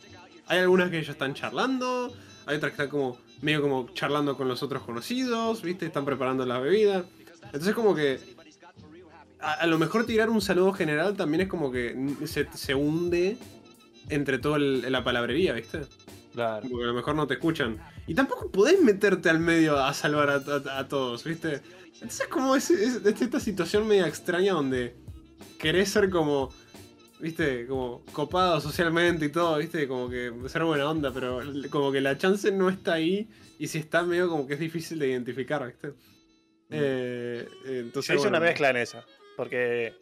hay algunas que ya están charlando, hay otras que están como medio como charlando con los otros conocidos, ¿viste? Están preparando la bebida. Entonces como que a, lo mejor tirar un saludo general también es como que se, se hunde entre toda la palabrería, ¿viste? Claro. Porque a lo mejor no te escuchan. Y tampoco podés meterte al medio a salvar a, a- a todos, ¿viste? Entonces como es, es- es esta situación media extraña donde querés ser como, ¿viste? Como copado socialmente y todo, ¿viste? Como que ser buena onda, pero como que la chance no está ahí y si está medio como que es difícil de identificar, ¿viste? Eh, eh, entonces, Yo hice bueno, una mezcla en esa. Porque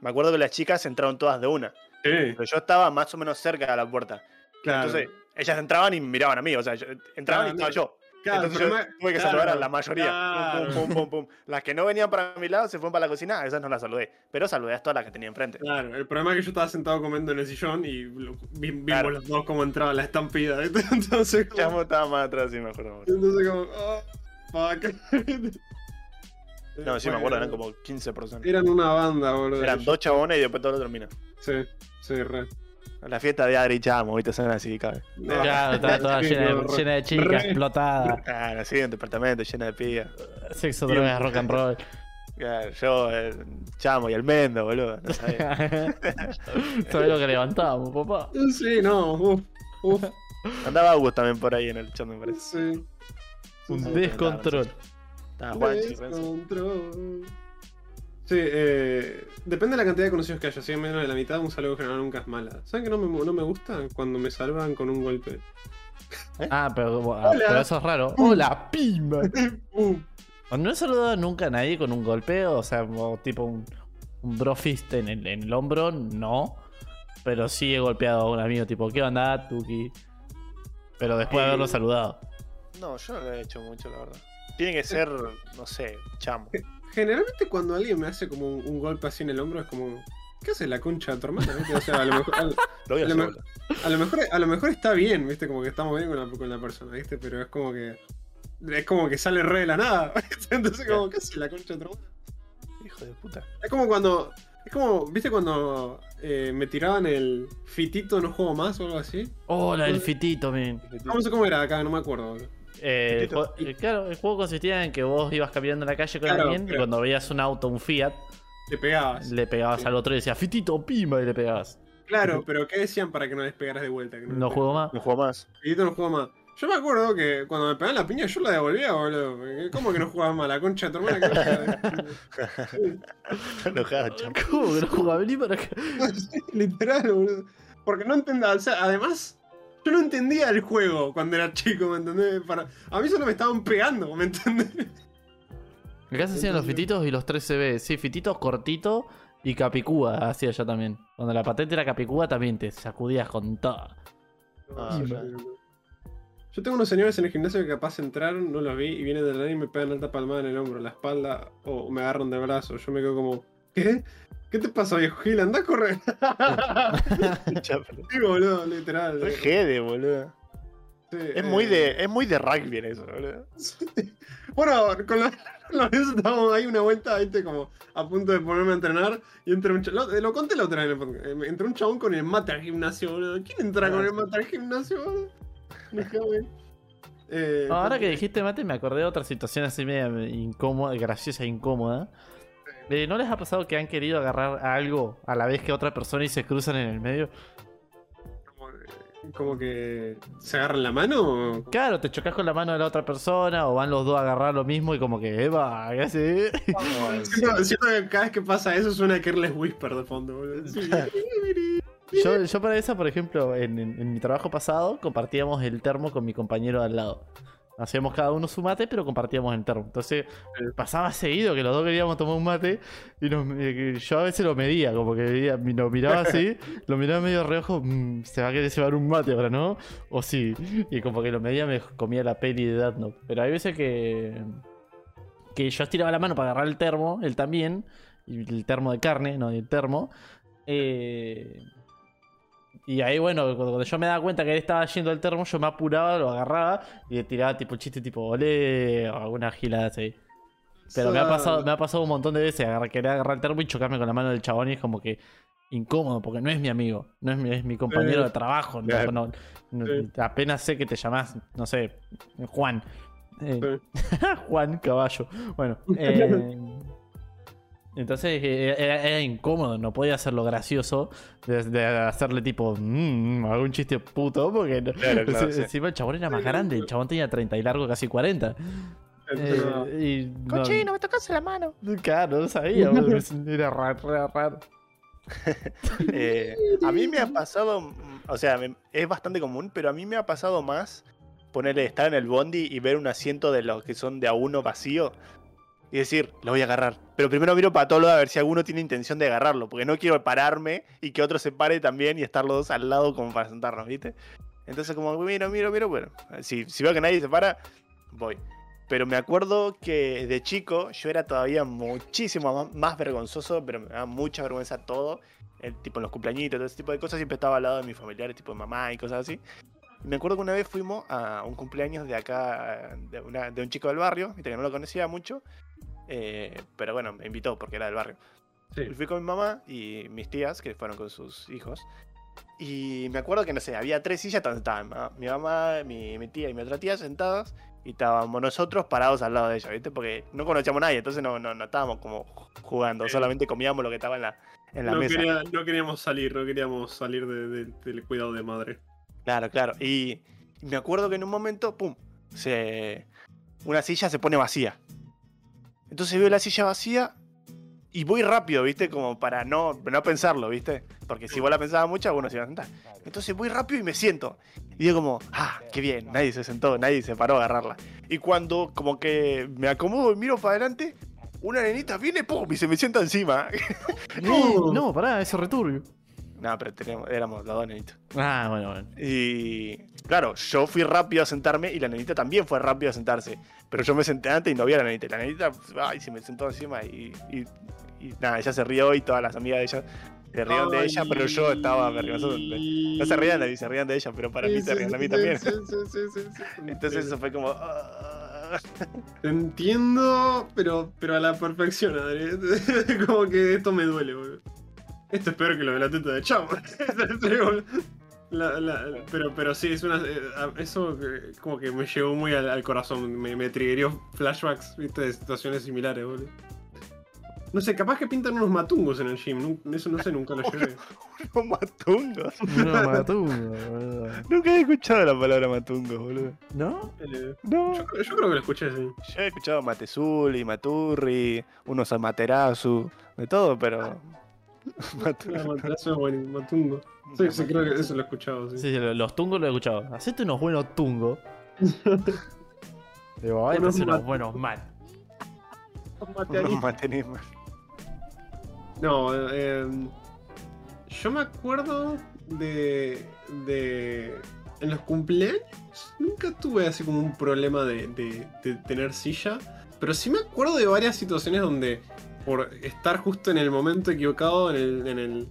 me acuerdo que las chicas entraron todas de una. Sí, Pero yo estaba más o menos cerca de la puerta. claro. Entonces, ellas entraban y miraban a mí. O sea, yo- entraban y Claro, estaba yo. Claro, Entonces yo tuve que claro, saludar a la mayoría. claro. Pum, pum, pum, pum, pum. Las que no venían para mi lado se fueron para la cocina, a esas no las saludé. Pero saludé a todas las que tenía enfrente. Claro, el problema es que yo estaba sentado comiendo en el sillón y lo- vimos los dos cómo entraba la estampida. Entonces, como, Chamo estaba más atrás, sí, me acuerdo. entonces como, oh, fuck. No, sí, me acuerdo, eran como 15 personas. Eran una banda, boludo. Eran dos chabones y después todo lo termina. Sí, sí, re. La fiesta de Adri Chamo, ¿viste? Son así, cabrón. Claro, está toda Sí, llena de, llena de chicas, re- explotada. Claro, así, un departamento lleno de pibas. Sexo, drogas, rock and roll. Claro, yo, el Chamo y el Mendo, boludo. No sabía. ¿Sabes lo que levantamos, papá? Sí, no, uf, uf, Andaba Agus también por ahí en el chat, me parece. sí. Un Sí, descontrol. Estaba Juanchi. Descontrol. Sí, eh, depende de la cantidad de conocidos que haya. Si hay menos de la mitad, un saludo general nunca es mala. ¿Saben que no me, no me gusta? Cuando me salvan con un golpe. Ah, pero, ah, pero eso es raro. ¡Hola, pimba! Uh, No he saludado nunca a nadie con un golpe, o sea, o tipo un, un bro fist en el, en el hombro, no. Pero sí he golpeado a un amigo, tipo, ¿qué onda, Tuki? Pero después de Eh. haberlo saludado. No, yo no lo he hecho mucho, la verdad. Tiene que ser, no sé, Chamo. Generalmente cuando alguien me hace como un, un golpe así en el hombro es como... ¿Qué hace la concha de tu hermana? ¿viste? O sea, a lo mejor... a- Lo voy a A lo hacer, me- boludo. A lo mejor, a lo mejor está bien, ¿viste? Como que estamos bien con la, con la persona, ¿viste? Pero es como que. Es como que sale re de la nada. ¿viste? Entonces, como, ¿qué hace la concha de tu hermana? Hijo de puta. Es como cuando. Es como, ¿viste cuando eh, me tiraban el fitito no juego más o algo así? Hola, el fitito, men. No sé cómo era acá, no me acuerdo. Eh, el Fitito. juego- eh, claro, el juego consistía en que vos ibas caminando en la calle con Claro, alguien y cuando veías un auto, un Fiat, Le pegabas. le pegabas Sí. al otro y decías, fitito, pimba, y le pegabas. Claro, pero ¿qué decían para que no les pegaras de vuelta? Que No juego más. No juego más. Fitito no juego más. Yo me acuerdo que cuando me pegaban la piña yo la devolvía, boludo. ¿Cómo que no jugabas más? La concha de tu hermana. ¿qué? Enojado, Chamo. ¿Cómo que no jugaba? Vení para acá. Literal, boludo. Porque no entendía, o sea, además, yo no entendía el juego cuando era chico, ¿me entendés? Para... A mí solo me estaban pegando, ¿me entendés? Acá se hacían los fititos y los 3CB. Sí, fititos cortito y capicúa hacía yo también. Cuando la patente era capicúa también te sacudías con todo. Ah. Yo tengo unos señores en el gimnasio que capaz entraron, no los vi, y vienen de la y me pegan alta palmada en el hombro, la espalda, o me agarran del brazo. Yo me quedo como, ¿qué? ¿Qué te pasa, viejo Gil? Anda a correr. Chamo. Sí, boludo, literal. Re jede, boludo. Sí, Es muy eh, de, es muy de rugby en eso, boludo. Bueno, con los, Nets estábamos ahí una vuelta, viste, como a punto de ponerme a entrenar. Y entra un chabón. Lo, lo conté la otra vez en el podcast. eh, Entró un chabón con el mate al gimnasio, boludo. ¿Quién entra Ah, con el sí. mate al gimnasio, boludo? Me cago en- Eh, ahora que dijiste mate, me acordé de otra situación así media incómoda, graciosa e incómoda. Eh, ¿No les ha pasado que han querido agarrar algo a la vez que otra persona y se cruzan en el medio? Como, que se agarran la mano. o- Claro, te chocas con la mano de la otra persona o van los dos a agarrar lo mismo y como que, Eva, ¿qué hace? Siento, siento que cada vez que pasa eso suena Careless Whisper de fondo, boludo. Yo, yo para eso, por ejemplo, en, en- en mi trabajo pasado compartíamos el termo con mi compañero de al lado. Hacíamos cada uno su mate, pero compartíamos el termo. Entonces pasaba seguido que los dos queríamos tomar un mate y nos- eh, yo a veces lo medía, como que veía- lo miraba así, lo miraba medio reojo, "Mm, se va a querer llevar un mate ahora, ¿no? O sí. Y como que lo medía me comía la peli de Death Note. Pero hay veces que, que yo estiraba la mano para agarrar el termo, él también, y el termo de carne, no el termo. Eh, y ahí, bueno, cuando yo me daba cuenta que él estaba yendo al termo, yo me apuraba, lo agarraba y le tiraba tipo chiste tipo olé o alguna gilada así. Pero me ha pasado, me ha pasado un montón de veces agarrar, querer agarrar el termo y chocarme con la mano del chabón y es como que incómodo, porque no es mi amigo, no es mi, es mi compañero Eh, de trabajo. no- claro. no- no- Sí. apenas sé que te llamás, no sé, Juan. Eh. Juan Caballo. Bueno, eh, entonces eh, era, era incómodo, no podía hacerlo gracioso de, de hacerle tipo "Mm, algún chiste puto, porque no- Claro, claro, enci- sí. encima el chabón era más grande, el chabón tenía 30 y largo, casi 40. Eh, y no- me tocaste la mano. Claro, no sabía, boludo, era raro, raro, raro. Eh, a mí me ha pasado, o sea, me- es bastante común, pero a mí me ha pasado más ponerle estar en el bondi y ver un asiento de los que son de a uno vacío y decir, lo voy a agarrar. Pero primero miro para todos lados a ver si alguno tiene intención de agarrarlo, porque no quiero pararme y que otro se pare también y estar los dos al lado como para sentarnos, ¿viste? Entonces como miro, miro, miro, bueno, si, si veo que nadie se para, voy. Pero me acuerdo que de chico yo era todavía muchísimo más, vergonzoso, pero me daba mucha vergüenza todo. El, tipo en los cumpleañitos, todo ese tipo de cosas, siempre estaba al lado de mis familiares, tipo mamá y cosas así. Y me acuerdo que una vez fuimos a un cumpleaños de acá, de, una- de un chico del barrio, que no lo conocía mucho, eh, pero bueno, me invitó porque era del barrio. Sí. Fui con mi mamá y mis tías, que fueron con sus hijos. Y me acuerdo que, no sé, había tres sillas donde estaban mi mamá, mi, mi tía y mi otra tía sentadas. Y estábamos nosotros parados al lado de ellos, ¿viste? Porque no conocíamos a nadie, entonces no, no, no estábamos como jugando, Sí. solamente comíamos lo que estaba en la, en la no, mesa. quería- no queríamos salir, no queríamos salir de- de- del cuidado de madre. Claro, claro. Y me acuerdo que en un momento, pum, se... una silla se pone vacía. Entonces veo la silla vacía y voy rápido, ¿viste? Como para no, no pensarlo, ¿viste? Porque si vos la pensabas mucho, uno se iba a sentar. Entonces voy rápido y me siento. Y digo como, ah, qué bien, nadie se sentó, nadie se paró a agarrarla. Y cuando como que me acomodo y miro para adelante, una nenita viene, pum, y se me sienta encima. No, no, pará, eso returbio. No, pero teníamos- éramos los dos nenitos. Ah, bueno, bueno. Y claro, yo fui rápido a sentarme y la nenita también fue rápido a sentarse. Pero yo me senté antes y no vi a la nenita. Y La nenita, ay, se me sentó encima y, y- y nada, ella se rió y todas las amigas de ella se rieron de ella, pero yo estaba vergonzoso. No se rían de mí, se rían de ella, pero para mí se rían de mí también. Sí, sí. Entonces eso fue como... ah. Te entiendo, pero, pero a la perfección, Adri. como que esto me duele, boludo. Esto es peor que lo de la teta de Chavo. La- la- pero, pero sí, es una. eh, Eso que- como que me llegó muy al, al corazón. Me, me triggerió flashbacks, viste, de situaciones similares, boludo. No sé, capaz que pintan unos matungos en el gym. Eso no sé, nunca lo llevé. Unos matungos. No, matungo, boludo. Nunca he escuchado la palabra matungos, boludo. ¿No? Eh, No. yo, creo- yo creo que lo escuché, sí. Yo he escuchado Matezuli, Maturri, unos Amaterasu, de todo, pero. Matungo. Sí, sí, creo que eso lo he escuchado, sí. Sí, sí, lo- los tungos lo he escuchado. Hacete unos buenos tungos. Digo, ay, Unos unos, buenos mal. Unos materismos. No, eh, yo me acuerdo de, de... En los cumpleaños nunca tuve así como un problema de, de- de tener silla, pero sí me acuerdo de varias situaciones donde por estar justo en el momento equivocado, en el, en el,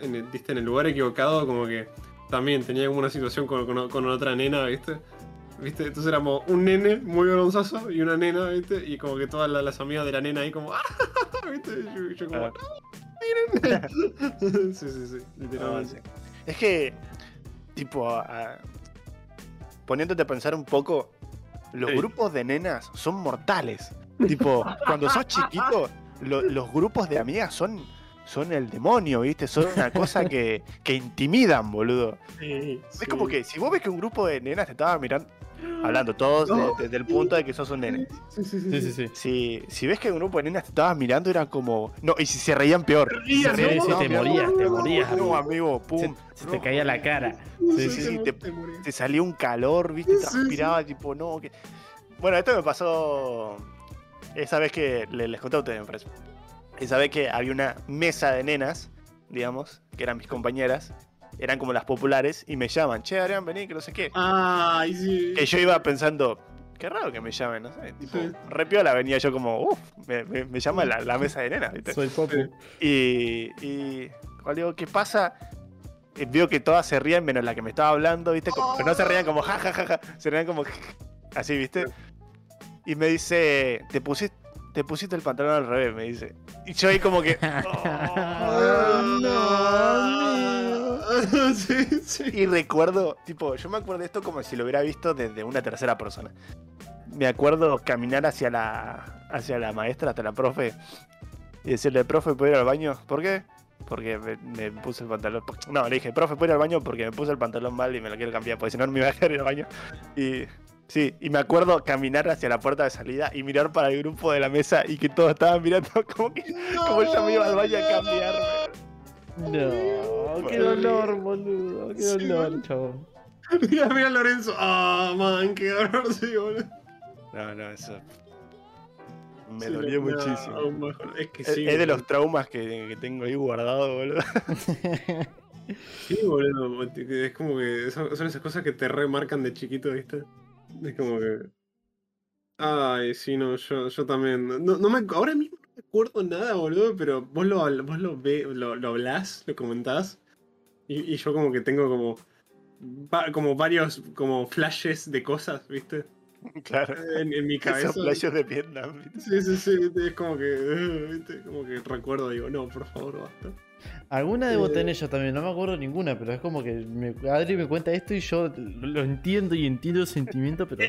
en el, ¿viste? en el lugar equivocado, como que también tenía como una situación con, con- con otra nena, ¿viste? ¿Viste? Entonces éramos un nene muy vergonzoso y una nena, ¿viste? Y como que todas la- las amigas de la nena ahí como, ¡ah! ¿viste? Yo, yo como, Ah. miren. sí, sí, sí, Ah, sí. Es que, tipo, poniéndote a pensar un poco, los Sí. grupos de nenas son mortales. tipo, cuando sos chiquito, lo- los grupos de amigas son, son el demonio, ¿viste? Son una cosa que, que intimidan, boludo. Sí, Es sí. como que si vos ves que un grupo de nenas te estaba mirando, hablando todos No. de- desde el punto de que sos un nene. Sí, sí, sí. Sí, sí, sí. Si, si ves que un grupo de nenas te estaba mirando, era como. No, y si se reían peor. Si se reían, reían, sí, sí, no, te no, morías, te morías, No, amigo. pum. Se, se te caía la cara. Sí, sí, sí, te- te salía un calor, viste, Sí, sí. transpiraba, tipo, no. Que... Bueno, esto me pasó esa vez que le- les conté a ustedes, me parece. Esa vez que había una mesa de nenas, digamos, que eran mis compañeras, eran como las populares, y me llaman, che, Adrián, vení, que no sé qué. Ay, sí. Que yo iba pensando, qué raro que me llamen, no sé, tipo, Sí. re piola venía yo como, uff, me, me- me llama la, la mesa de nenas, ¿viste? Soy popu. Y, y cuando digo, ¿qué pasa? Eh, Veo que todas se ríen menos la que me estaba hablando, ¿viste? Como- pero no se rían como ja, ja, ja, ja, se rían como así, ¿viste? Y me dice, te pusiste, te pusiste el pantalón al revés, me dice. Y yo ahí como que... Ah, no, sí, sí. Y recuerdo, tipo, yo me acuerdo de esto como si lo hubiera visto desde una tercera persona. Me acuerdo caminar hacia la, hacia la maestra, hasta la profe, y decirle, profe, ¿puedo ir al baño? ¿Por qué? Porque me, me puse el pantalón. No, le dije, profe, ¿puedo ir al baño? Porque me puse el pantalón mal y me lo quiero cambiar, porque si no, no me iba a dejar ir al baño. Y sí, y me acuerdo caminar hacia la puerta de salida y mirar para el grupo de la mesa y que todos estaban mirando como que como yo me iba al baño a cambiarme. No, qué dolor, boludo. Qué Sí, dolor, boludo. chabón. Mira, mira Lorenzo. Ah, man, qué dolor, sí, boludo. No, no, eso. Me Sí, dolió no, muchísimo. Es que sí. es de los traumas que, que tengo ahí guardado, boludo. Sí, boludo. Es como que son, son esas cosas que te remarcan de chiquito, ¿viste? Es como que. Ay, sí, no, yo, yo también. No, no me, ahora mismo no me acuerdo nada, boludo, pero vos lo, vos lo, ve, lo, lo hablás, lo comentás. Y, y yo como que tengo como. va- como varios como flashes de cosas, ¿viste? Claro. En, en mi cabeza. Esos playos de Vietnam. ¿viste? Sí, sí, sí, es como que, ¿viste? Como que recuerdo, digo, no, por favor, basta. Alguna debo Eh. tener yo también, no me acuerdo ninguna, pero es como que me, Adri me cuenta esto y yo lo entiendo y entiendo el sentimiento, pero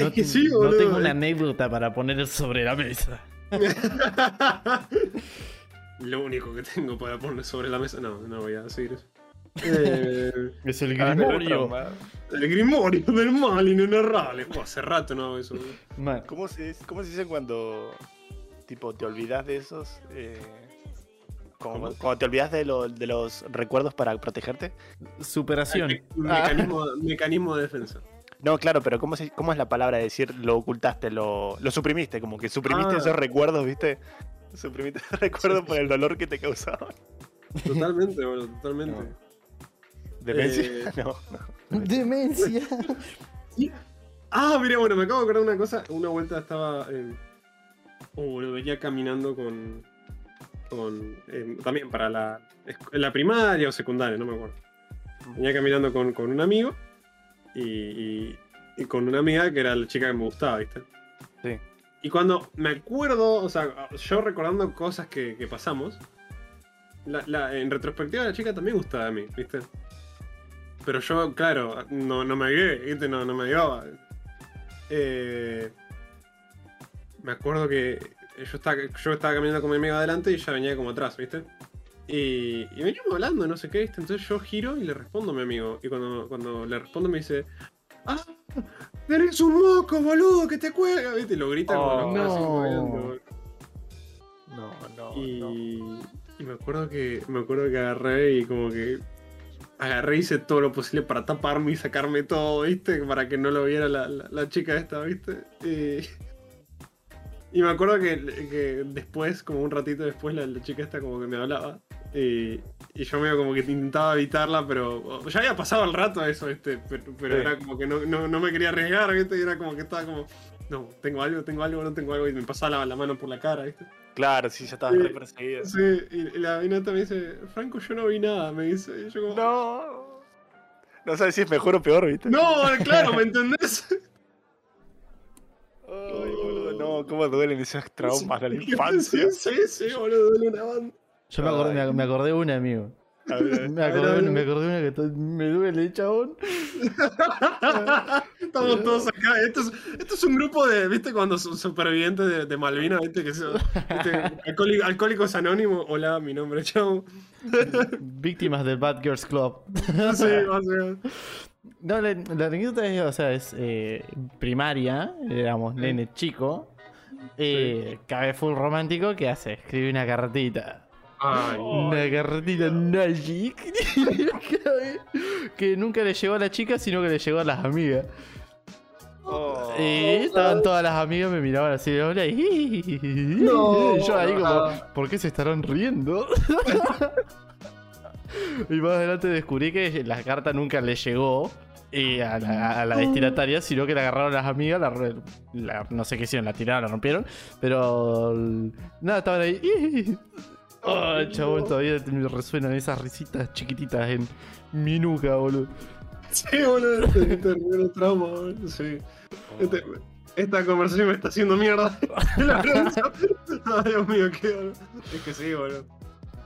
no, Es que te- sí, no boludo, tengo una anécdota para poner sobre la mesa. Lo único que tengo para poner sobre la mesa. No, no voy a decir eso. Eh, Es el Ah, grimorio. el grimorio del mal inenarrable. Oh, hace rato no hago eso. ¿Cómo se, ¿Cómo se dice cuando tipo te olvidas de esos? eh, como- cuando te olvidas de, lo- de los recuerdos para protegerte. superación. Un Ah. mecanismo, mecanismo de defensa. No, claro, pero ¿cómo, se- cómo es la palabra de decir lo ocultaste, lo, lo suprimiste? Como que suprimiste Ah. esos recuerdos, ¿viste? Suprimiste esos recuerdos por el dolor que te causaban. Totalmente, boludo, totalmente. No. ¿Demencia? Eh, No, no. Demencia. Ah, mira, bueno, me acabo de acordar una cosa. Una vuelta estaba. en oh, boludo, venía caminando con. Con eh, también para la, la primaria o secundaria, no me acuerdo. Venía caminando con, con un amigo y, y- y con una amiga que era la chica que me gustaba, ¿viste? Sí. Y cuando me acuerdo, o sea, yo recordando cosas que, que pasamos, la- la- en retrospectiva la chica también gustaba de mí, ¿viste? Pero yo, claro, no, no me agué, ¿viste? No, no me ayudaba. Eh, me acuerdo que yo estaba, yo estaba caminando con mi amigo adelante y ella venía como atrás, ¿viste? Y, y veníamos hablando, no sé qué, ¿viste? Entonces yo giro y le respondo a mi amigo. Y cuando, cuando le respondo me dice, ¡Ah! ¡Eres un moco, boludo, que te cuelga! ¿Viste? Y lo grita como Oh, así, no. No, no, Y, no. y me acuerdo que me acuerdo que agarré y como que agarré y hice todo lo posible para taparme y sacarme todo, ¿viste? Para que no lo viera la, la- la chica esta, ¿viste? Y, y me acuerdo que, que después, como un ratito después, la, la chica esta como que me hablaba. Y, y yo medio como que intentaba evitarla, pero ya había pasado el rato eso, ¿viste? Pero, pero Sí. era como que no, no, no me quería arriesgar, ¿viste? Y era como que estaba como, no, tengo algo, tengo algo, no tengo algo. Y me pasaba la, la mano por la cara, ¿viste? Claro, sí, ya estabas Sí. re perseguido. Sí, y la vinata me dice, Franco, yo no vi nada, me dice. Y yo como, No. No sabes si es mejor o peor, ¿viste? no, claro, ¿me entendés? Ay, no, cómo duelen esos traumas de la infancia. Sí, sí, sí, boludo, duele una banda. Yo me acordé, me, me acordé de una, amigo. A ver, Me A ver, a acordé, ver. me acordé de una que me duele, chabón. Estamos todos acá. Esto es, esto es un grupo de, ¿viste? Cuando son supervivientes de, de Malvinas, ¿viste? Que son, ¿viste? Alcohóli- Alcohólicos Anónimos. Hola, mi nombre es Chavo. Víctimas del Bad Girls Club. Sí, más o menos. No, la, la anécdota es, o sea, es eh, primaria, éramos nene chico. Eh, Cabe full romántico, ¿qué hace? Escribe una cartita. Ay, Una cartita Magic. que nunca le llegó a la chica, sino que le llegó a las amigas. Oh. Y estaban todas las amigas, me miraban así de hola y No. y yo ahí como, ¿por qué se estarán riendo? y más adelante descubrí que la carta nunca le llegó y a, la, a la destinataria, sino que la agarraron las amigas, la, la- no sé qué hicieron, la tiraron, la rompieron, pero nada, estaban ahí. Oh, chabón, todavía me resuenan esas risitas chiquititas en mi nuca, boludo. Sí, boludo. Este, este recuerdo trauma, boludo. Sí. Este- esta conversación me está haciendo mierda. La Dios mío, qué boludo. Es que sí, boludo.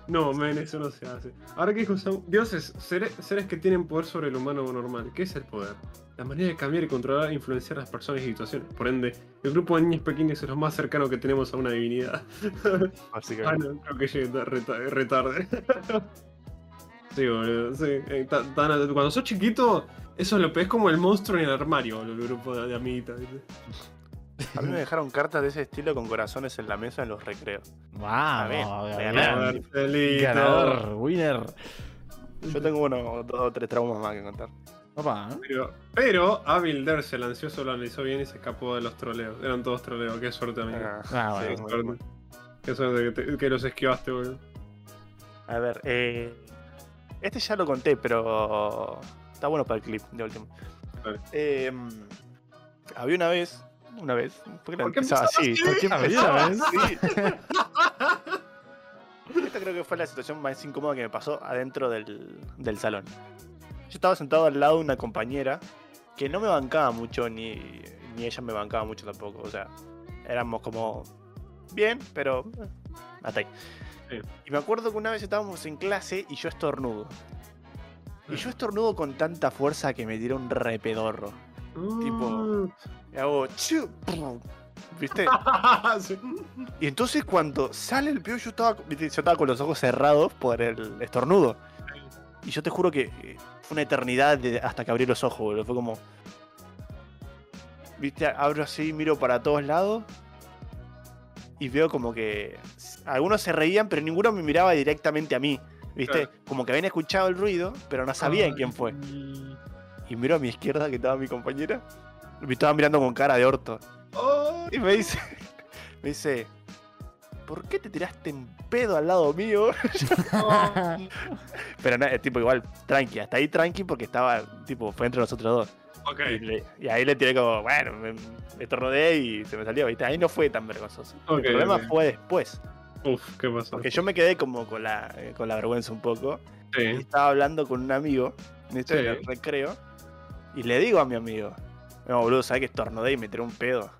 No, men, eso no se hace. Ahora que dijo Sam, dioses, seres, seres que tienen poder sobre el humano normal. ¿Qué es el poder? La manera de cambiar y controlar e influenciar a las personas y situaciones. Por ende, el grupo de niños pequeños es lo más cercano que tenemos a una divinidad. Ah, Básicamente. no, creo que llegué ta- re, tarde. sí, boludo, sí. Eh, cuando sos chiquito, eso es lo que es como el monstruo en el armario, el grupo de, de amiguitas. A mí me dejaron cartas de ese estilo con corazones en la mesa en los recreos. Marcelito. Ganador, winner. Yo tengo uno, dos o tres traumas más que contar. Papá, ¿eh? Pero, pero Abilder se lanzó, se lo analizó bien y se escapó de los troleos. Eran todos troleos, qué suerte, amigo. Ah, Ah, sí, bueno. muy Suerte. Qué suerte que, te- que los esquivaste, boludo. A ver, eh, este ya lo conté, pero está bueno para el clip de último. Dale. Eh, había una vez, una vez, ¿por qué ¿Por qué empezaba así? ¿Por qué empezaba así? Esta creo que fue la situación más incómoda que me pasó adentro del, del salón. Yo estaba sentado al lado de una compañera que no me bancaba mucho, ni, ni ella me bancaba mucho tampoco. O sea, éramos como bien, pero eh, hasta ahí. Sí. Y me acuerdo que una vez estábamos en clase y yo estornudo. Y yo estornudo con tanta fuerza que me tiró un repedorro. Tipo- Y hago chu, pum, ¿Viste? Sí. Y entonces cuando sale el pío, yo estaba, viste, yo estaba con los ojos cerrados por el estornudo. Y yo te juro que eh, fue una eternidad de- hasta que abrí los ojos, boludo. Fue como. Viste, abro así, miro para todos lados. Y veo como que. Algunos se reían, pero ninguno me miraba directamente a mí. ¿Viste? Claro. Como que habían escuchado el ruido, pero no sabían quién fue. Y miro a mi izquierda que estaba mi compañera. Me estaba mirando con cara de orto. Ay. Y me dice, me dice, ¿por qué te tiraste en pedo al lado mío? Pero no, tipo igual, tranqui, hasta ahí tranqui porque estaba, tipo, fue entre nosotros dos. Y, le- y ahí le tiré como, bueno, me, me y se me salió, ¿viste? Ahí no fue tan vergonzoso. El problema fue después, Uf, ¿qué pasó? porque yo me quedé como con la, eh, con la vergüenza un poco. Y estaba hablando con un amigo. En Sí. recreo, y le digo a mi amigo, no, boludo, ¿sabes que estornudé y me tiré un pedo?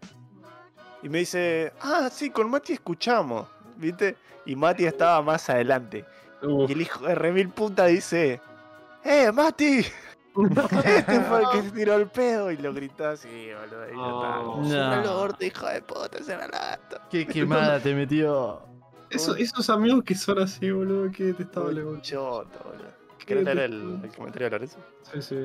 Y me dice, ah, sí, con Mati escuchamos, ¿viste? Y Mati estaba más adelante. Uf. Y el hijo de remil puta dice, ¡Eh, Mati! Este fue el que se tiró el pedo y lo gritó así, boludo. Y como, No. "Cierra el orto, hijo de puta, orto". Qué quemada te metió. Eso- esos amigos que son así, boludo, que te estaba choto, boludo. Qué ¿Querés leer el, el comentario de Lorenzo? Sí, sí.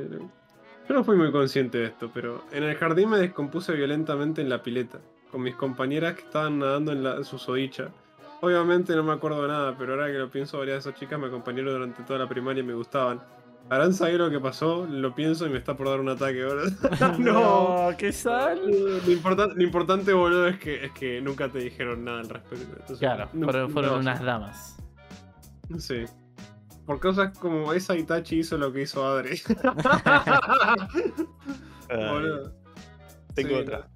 Yo no fui muy consciente de esto, pero en el jardín me descompuse violentamente en la pileta, con mis compañeras que estaban nadando en, la, en su sodicha. Obviamente no me acuerdo nada, pero ahora que lo pienso, varias de esas chicas me acompañaron durante toda la primaria y me gustaban. Habrán sabido lo que pasó, lo pienso y me está por dar un ataque ahora. no. qué sal. Lo, importan- lo importante, boludo, es que, es que nunca te dijeron nada al respecto. Entonces, Claro, no- fueron, fueron no, unas damas. Sí. Por cosas como esa Itachi hizo lo que hizo Adri. Boludo. tengo Sí. otra.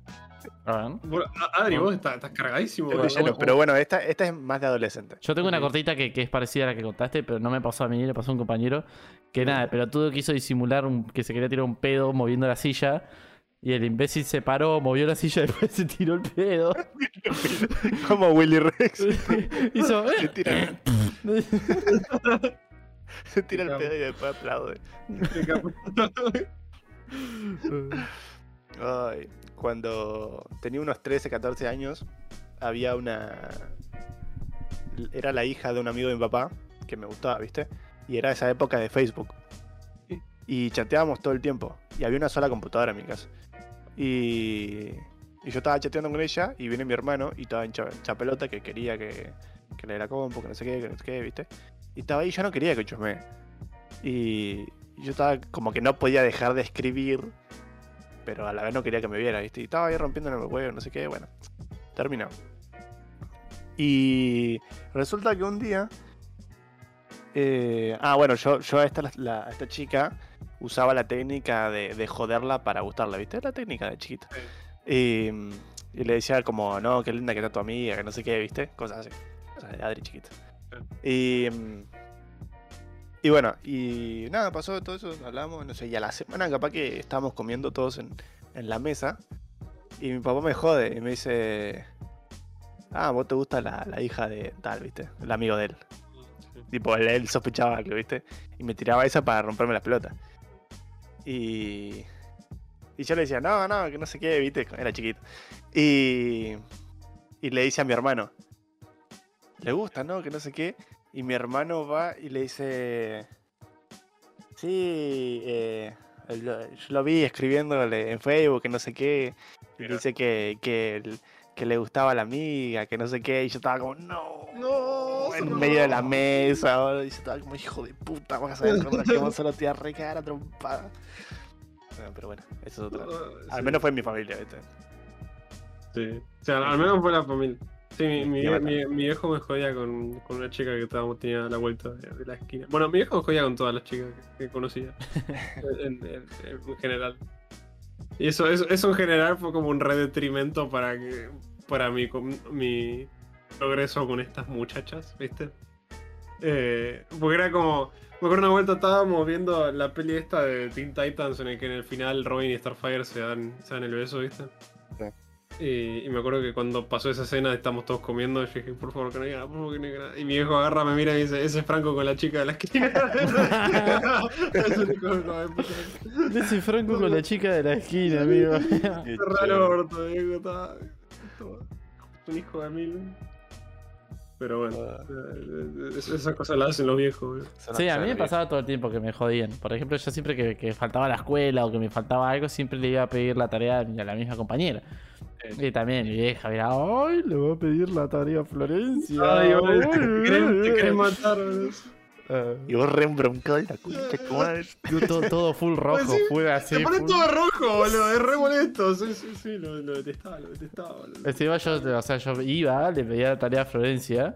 Bueno, Adri, vos estás, estás cargadísimo. Estoy boludo. lleno, pero bueno, esta, esta es más de adolescente. Yo tengo una cortita que, que es parecida a la que contaste, pero no me pasó a mí, le pasó a un compañero. Que nada, pero todo quiso disimular un- que se quería tirar un pedo moviendo la silla. Y el imbécil se paró, movió la silla y después se tiró el pedo. Como Willy Rex. Hizo. Se tira, el pedo y después aplaude. Ay, cuando tenía unos 13, 14 años, había una. Era la hija de un amigo de mi papá, que me gustaba, ¿viste? Y era esa época de Facebook. Y chateábamos todo el tiempo. Y había una sola computadora en mi casa. Y, y yo estaba chateando con ella y viene mi hermano y estaba en cha, pelota que quería que, que le la compu, que no sé qué, que no sé qué, ¿viste? Y estaba ahí, yo no quería que chusme. Y, y yo estaba como que no podía dejar de escribir pero a la vez no quería que me viera, ¿viste? Y estaba ahí rompiéndome el huevo, no sé qué, bueno, terminó. Y resulta que un día. eh, ah, bueno, yo, yo a, esta, la- a esta chica usaba la técnica de, de joderla para gustarla, ¿viste? La técnica de chiquita. Y, y le decía como, no, qué linda que está tu amiga, que no sé qué, ¿viste? Cosas así. Cosas de Adri chiquita. Y. y bueno, y nada, pasó todo eso, hablamos, no sé, y a la semana capaz que estábamos comiendo todos en, en la mesa, y mi papá me jode y me dice, ah, vos te gusta la, la hija de tal, ¿viste? El amigo de él. Tipo, él, él sospechaba que, ¿viste? Y me tiraba esa para romperme las pelotas. Y... Y yo le decía, no, no, que no sé qué, ¿viste? Era chiquito. Y... Y le dice a mi hermano, le gusta, ¿no? Que no sé qué. Y mi hermano va y le dice, sí, eh, lo- yo lo vi escribiéndole en Facebook, que no sé qué. Y dice que, que, le gustaba la amiga, que no sé qué. Y yo estaba como, no. No, En no. medio de la mesa, boludo, y yo estaba como, hijo de puta, vas a ver que vos solo te iba a recagar a trompada. Bueno, pero bueno, eso es otra. Al Sí. menos fue en mi familia, ¿viste? Sí. O sea, al menos fue la familia. Sí, mi, mi, viejo me jodía con, con una chica que estábamos, tenía a la vuelta de, de la esquina. Bueno, mi viejo me jodía con todas las chicas que, que conocía. en, en- en general. Y eso, eso, eso en general fue como un re detrimento para que para mi, mi progreso con estas muchachas, ¿viste? Eh, porque era como. Me acuerdo una vuelta estábamos viendo la peli esta de Teen Titans en el que en el final Robin y Starfire se dan, se dan el beso, ¿viste? Y, y me acuerdo que cuando pasó esa escena, estamos todos comiendo, yo dije, por favor que no diga nada, por favor que no diga nada. Y mi viejo agarra, me mira y dice, ese es Franco con la chica de la esquina. es. Ese Franco con la chica de la esquina, amigo. Chévere. orto, Diego, está- Un hijo de mil. Pero bueno, Ah. es- esas cosas las hacen los viejos. Sí, a mí me pasaba todo el tiempo que me jodían. Por ejemplo, yo siempre que, que faltaba a la escuela o que me faltaba algo, siempre le iba a pedir la tarea a la misma compañera. Y también mi vieja, mira, ¡ay! Le voy a pedir la tarea a Florencia. Ay, boludo, te Ay, querés- te ay, querés ay". matar, boludo. Ah, Y vos re embroncado y la concha yo todo, todo full rojo, Pues sí, full así. Se pone full- todo rojo, boludo, es re molesto. Sí, sí, sí, lo, lo detestaba, lo detestaba, boludo. Encima yo, o sea, yo iba, le pedía la tarea a Florencia.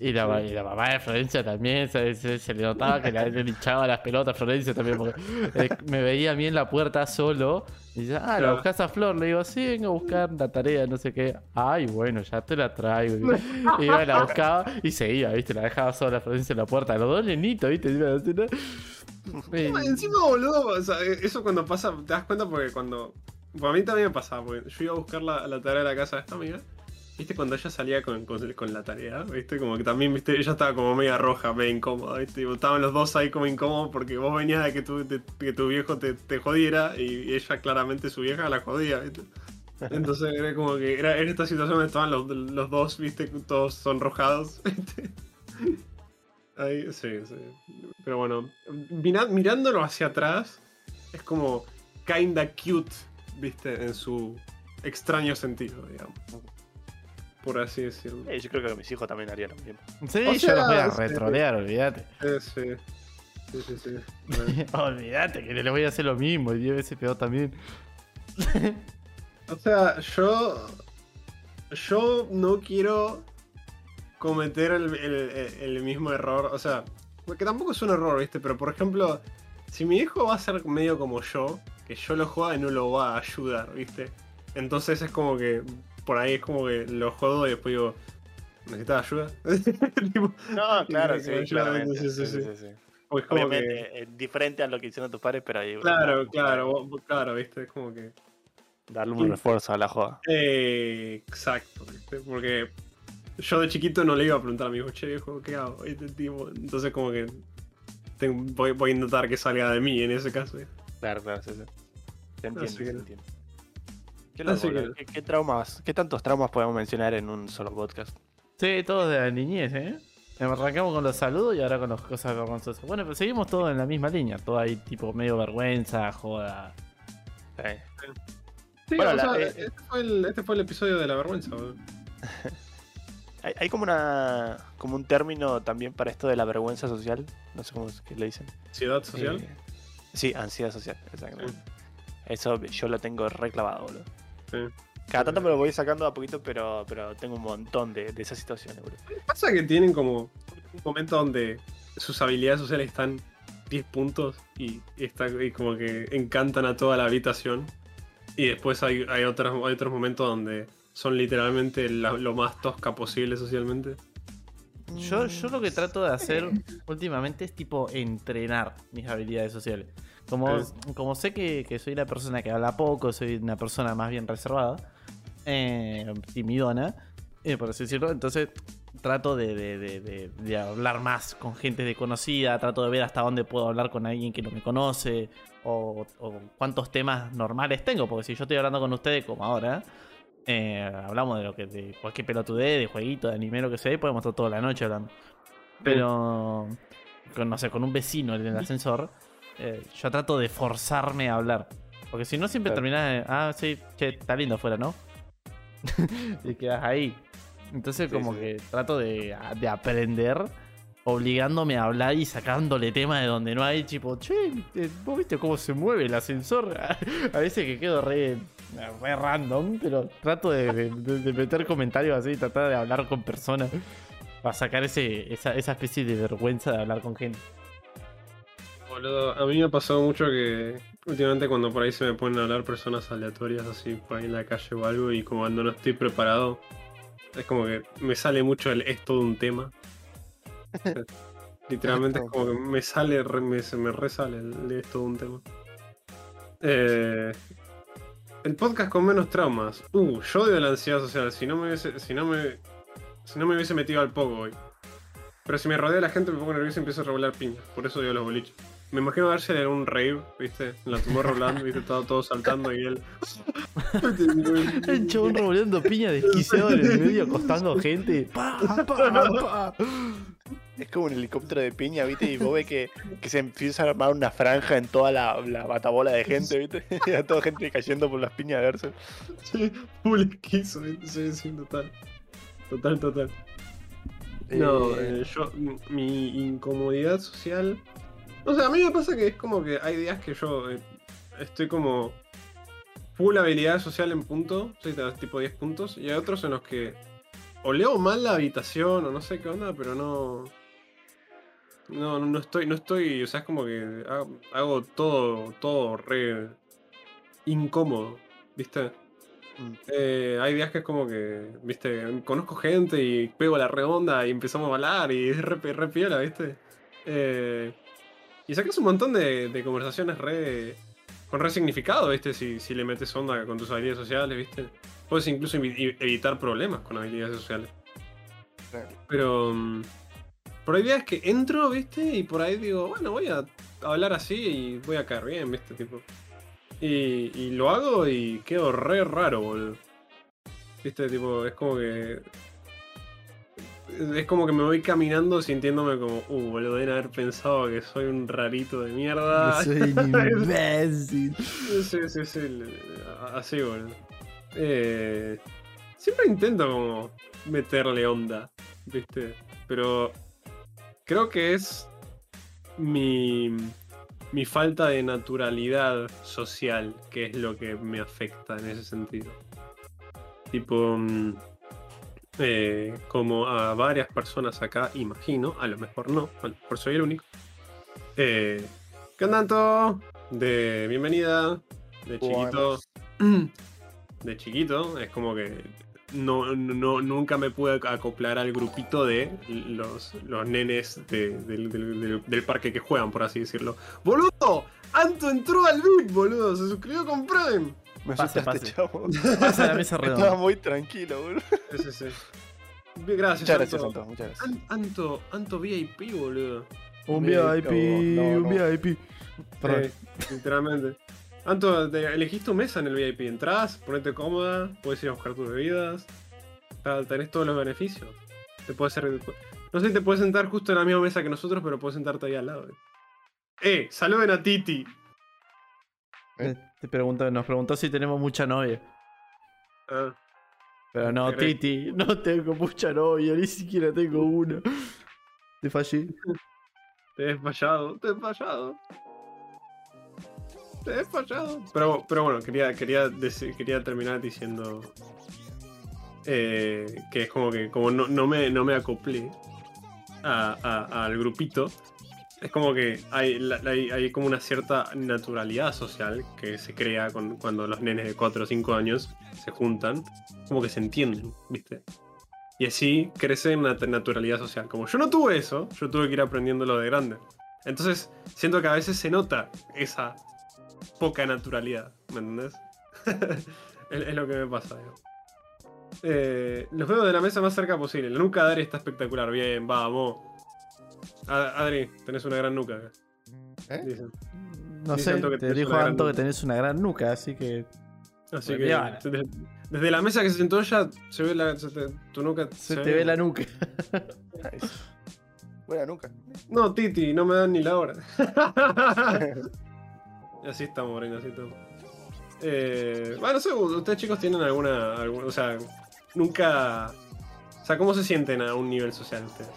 Y la, y la mamá de Florencia también se, se- se le notaba que le, le hinchaba las pelotas a Florencia también. Porque eh, me veía a mí en la puerta solo. Y dice, ah, ¿la buscas a Flor? Le digo, sí, vengo a buscar la tarea, no sé qué. Ay, bueno, ya te la traigo. Y iba, la buscaba y se iba, ¿viste? La dejaba sola a Florencia en la puerta. Los dos nenitos, ¿viste? ¿no? Encima, boludo, o sea, eso cuando pasa, te das cuenta porque cuando. Por mí también me pasaba, porque yo iba a buscar la, la tarea de la casa de esta amiga. ¿Viste? Cuando ella salía con, con, la tarea, ¿viste? Como que también, ¿viste? Ella estaba como media roja, media incómoda, ¿viste? Estaban los dos ahí como incómodos porque vos venías de que tu, que tu viejo te, te jodiera y ella claramente su vieja la jodía, ¿viste? Entonces era como que era, era esta situación donde estaban los, los dos, ¿viste? Todos sonrojados, ¿viste? Ahí, sí, sí. Pero bueno, mirándolo hacia atrás, es como kinda cute, ¿viste? En su extraño sentido, digamos. Por así decirlo. Eh, yo creo que mis hijos también harían lo mismo. Sí, O yo los voy a sí. retrolear, olvídate. Eh, sí. Sí, sí, sí. Bueno. olvídate que les voy a hacer lo mismo y 10 veces peor también. O sea, yo. Yo no quiero cometer el, el- el- el mismo error. O sea, porque tampoco es un error, ¿viste? Pero por ejemplo, si mi hijo va a ser medio como yo, que yo lo juega y no lo va a ayudar, ¿viste? Entonces es como que. Por ahí es como que lo jodo y después digo. ¿Necesitas ayuda? No, claro, Sí, claramente. sí, sí, Sí, sí. sí, sí. o es como que- Obviamente, eh, diferente a lo que hicieron tus padres, pero ahí. Claro, claro, vos- claro, ¿viste? Es como que. Darle un refuerzo a la joda. Eh, exacto, ¿viste? Porque yo de chiquito no le iba a preguntar a mi hijo, che viejo, ¿qué hago? Este tipo, entonces como que tengo- voy, voy a intentar que salga de mí en ese caso. Claro, claro, sí, sí. Te entiendo, Así que- te entiendo. Qué, que- ¿Qué, qué traumas, qué tantos traumas podemos mencionar en un solo podcast? Sí, todos de la niñez, ¿eh? Arrancamos con los saludos y ahora con las cosas vergonzosas. Bueno, pero seguimos todos en la misma línea. Todo ahí, tipo, medio vergüenza, joda. Sí. Sí, Bueno, o la- sea, eh, este, fue el, este fue el episodio de la vergüenza, boludo. Hay, hay como una como un término también para esto de la vergüenza social. No sé cómo es que le dicen. Ansiedad social. Eh, sí, ansiedad social, exactamente. Eso yo lo tengo reclavado, boludo. Sí. Cada tanto me lo voy sacando a poquito, pero, pero tengo un montón de, de esas situaciones, boludo. Pasa que tienen como un momento donde sus habilidades sociales están 10 puntos y, está, y como que encantan a toda la habitación. Y después hay, hay, otros, hay otros momentos donde son literalmente la- lo más tosca posible socialmente. Yo, yo lo que trato de hacer últimamente es tipo entrenar mis habilidades sociales. Como, Sí. como sé que, que soy una persona que habla poco, soy una persona más bien reservada, eh, timidona, eh, por así decirlo, entonces trato de, de- de- de- de hablar más con gente desconocida, trato de ver hasta dónde puedo hablar con alguien que no me conoce, o, o cuántos temas normales tengo, porque si yo estoy hablando con ustedes como ahora, eh, hablamos de lo que de cualquier pelotudez, de jueguito, de anime, lo que sea, y podemos estar toda la noche hablando. Pero, con, no sé, con un vecino en el ascensor, eh, yo trato de forzarme a hablar. Porque si no, siempre Claro. terminás, de, ah, sí, che, está lindo afuera, ¿no? y quedas ahí. Entonces, Sí, como sí. que trato de, de aprender, obligándome a hablar y sacándole temas de donde no hay, tipo, che, eh, ¿vos viste cómo se mueve el ascensor? a veces que quedo re, re random, pero trato de, de- de meter comentarios así, tratar de hablar con personas. Para sacar ese, esa, esa especie de vergüenza de hablar con gente. Boludo, a mí me ha pasado mucho que últimamente cuando por ahí se me ponen a hablar personas aleatorias así por ahí en la calle o algo y como cuando no estoy preparado, es como que me sale mucho el es todo un tema. Literalmente es como que me sale, me, se me resale el, es todo un tema. Eh, El podcast con menos traumas. Uh, yo odio la ansiedad social. Si no me hubiese, si no me, si no me hubiese metido al poco hoy. Pero si me rodea la gente me pongo nervioso y empiezo a regular piñas. Por eso odio los boliches. Me imagino verse en un rave, ¿viste? En la Tomorrowland, ¿viste? Todo, todo saltando y él. El chabón revolviendo piña desquiciado en el medio, acostando gente. Pa, pa, pa. Es como un helicóptero de piña, ¿viste? Y vos ves que, que se empieza a armar una franja en toda la, la batabola de gente, ¿viste? Y a toda gente cayendo por las piñas de verse. Sí, full esquizo, ¿viste? Sí, sí, total. Total, total. No, Eh, eh, yo, mi incomodidad social. O sea, a mí me pasa que es como que hay días que yo eh, estoy como full habilidad social en punto, soy tipo 10 puntos, y hay otros en los que o leo mal la habitación o no sé qué onda, pero no. No, no, no estoy, no estoy, o sea, es como que hago, hago todo, todo re incómodo, ¿viste? Mm. Eh, hay días que es como que, viste, conozco gente y pego la redonda y empezamos a hablar y es re, re piola, viste. Eh, y sacas un montón de, de conversaciones re, con re significado, viste, si, si le metes onda con tus habilidades sociales, viste. Puedes incluso evi- evitar problemas con habilidades sociales. Claro. Pero mm, por ahí días que entro, viste, y por ahí digo, bueno, voy a hablar así y voy a caer bien, viste, tipo. Y, y lo hago y quedo re raro, boludo. Viste, tipo, es como que. Es como que me voy caminando sintiéndome como, uh, boludo, deben haber pensado que soy un rarito de mierda. Soy un imbécil. Sí, sí, sí, así, boludo. Eh, siempre intento como meterle onda, ¿viste? Pero creo que es mi, mi falta de naturalidad social que es lo que me afecta en ese sentido. Tipo, mm, eh, como a varias personas acá, imagino, a lo mejor no, a lo mejor soy el único. Eh, ¿Qué onda, Anto? De bienvenida, de chiquito. De chiquito, es como que no, no, nunca me pude acoplar al grupito de los, los nenes de- del, del- del- del parque que juegan, por así decirlo. ¡Boludo! ¡Anto entró al VIP, boludo! Se suscribió con Prime. Me Pase, pase. chavo. Pasa la mesa Estaba redonda. muy tranquilo, boludo. Sí, sí, sí. Gracias, Muchas gracias, Anto. Muchas gracias. An- Anto, Anto VIP, boludo. Un VIP, no, no, un no. VIP. Perdón. Eh, literalmente. Anto, te- elegís tu mesa en el VIP. Entrás, ponete cómoda, puedes ir a buscar tus bebidas. Tenés todos los beneficios. Te puedes hacer. No sé si te puedes sentar justo en la misma mesa que nosotros, pero puedes sentarte ahí al lado. Eh, saluden a Titi. Eh, Te pregunto, nos preguntó si tenemos mucha novia. Ah, Pero no. Titi, no tengo mucha novia, ni siquiera tengo una. Te fallé. te he fallado, te he fallado. Te he fallado. Pero, pero bueno, quería, quería, quería terminar diciendo. eh, que es como que como no, no, me, no me acoplé a- a- al grupito. Es como que hay, hay, como una cierta naturalidad social que se crea con, cuando los nenes de 4 o 5 años se juntan. Como que se entienden, ¿viste? Y así crece una nat- naturalidad social. Como yo no tuve eso, yo tuve que ir aprendiéndolo de grande. Entonces, siento que a veces se nota esa poca naturalidad, ¿me entendés? es, lo que me pasa. Eh, los veo de la mesa más cerca posible. La nuca de espectacular. Bien, vamos. Adri, tenés una gran nuca. acá, ¿Eh? dicen. No sé, Anto que te dijo Anto que tenés una gran nuca, así que Así Pues que desde, desde la mesa que se sentó ella, se ve la, se te- tu nuca. se te ve la nuca. Nice. Buena nuca. No, Titi, no me dan ni la hora. así estamos, Morena, así estamos. Eh, bueno, no sé, ustedes chicos tienen alguna, alguna- O sea, nunca. O sea, ¿cómo se sienten a un nivel social ustedes?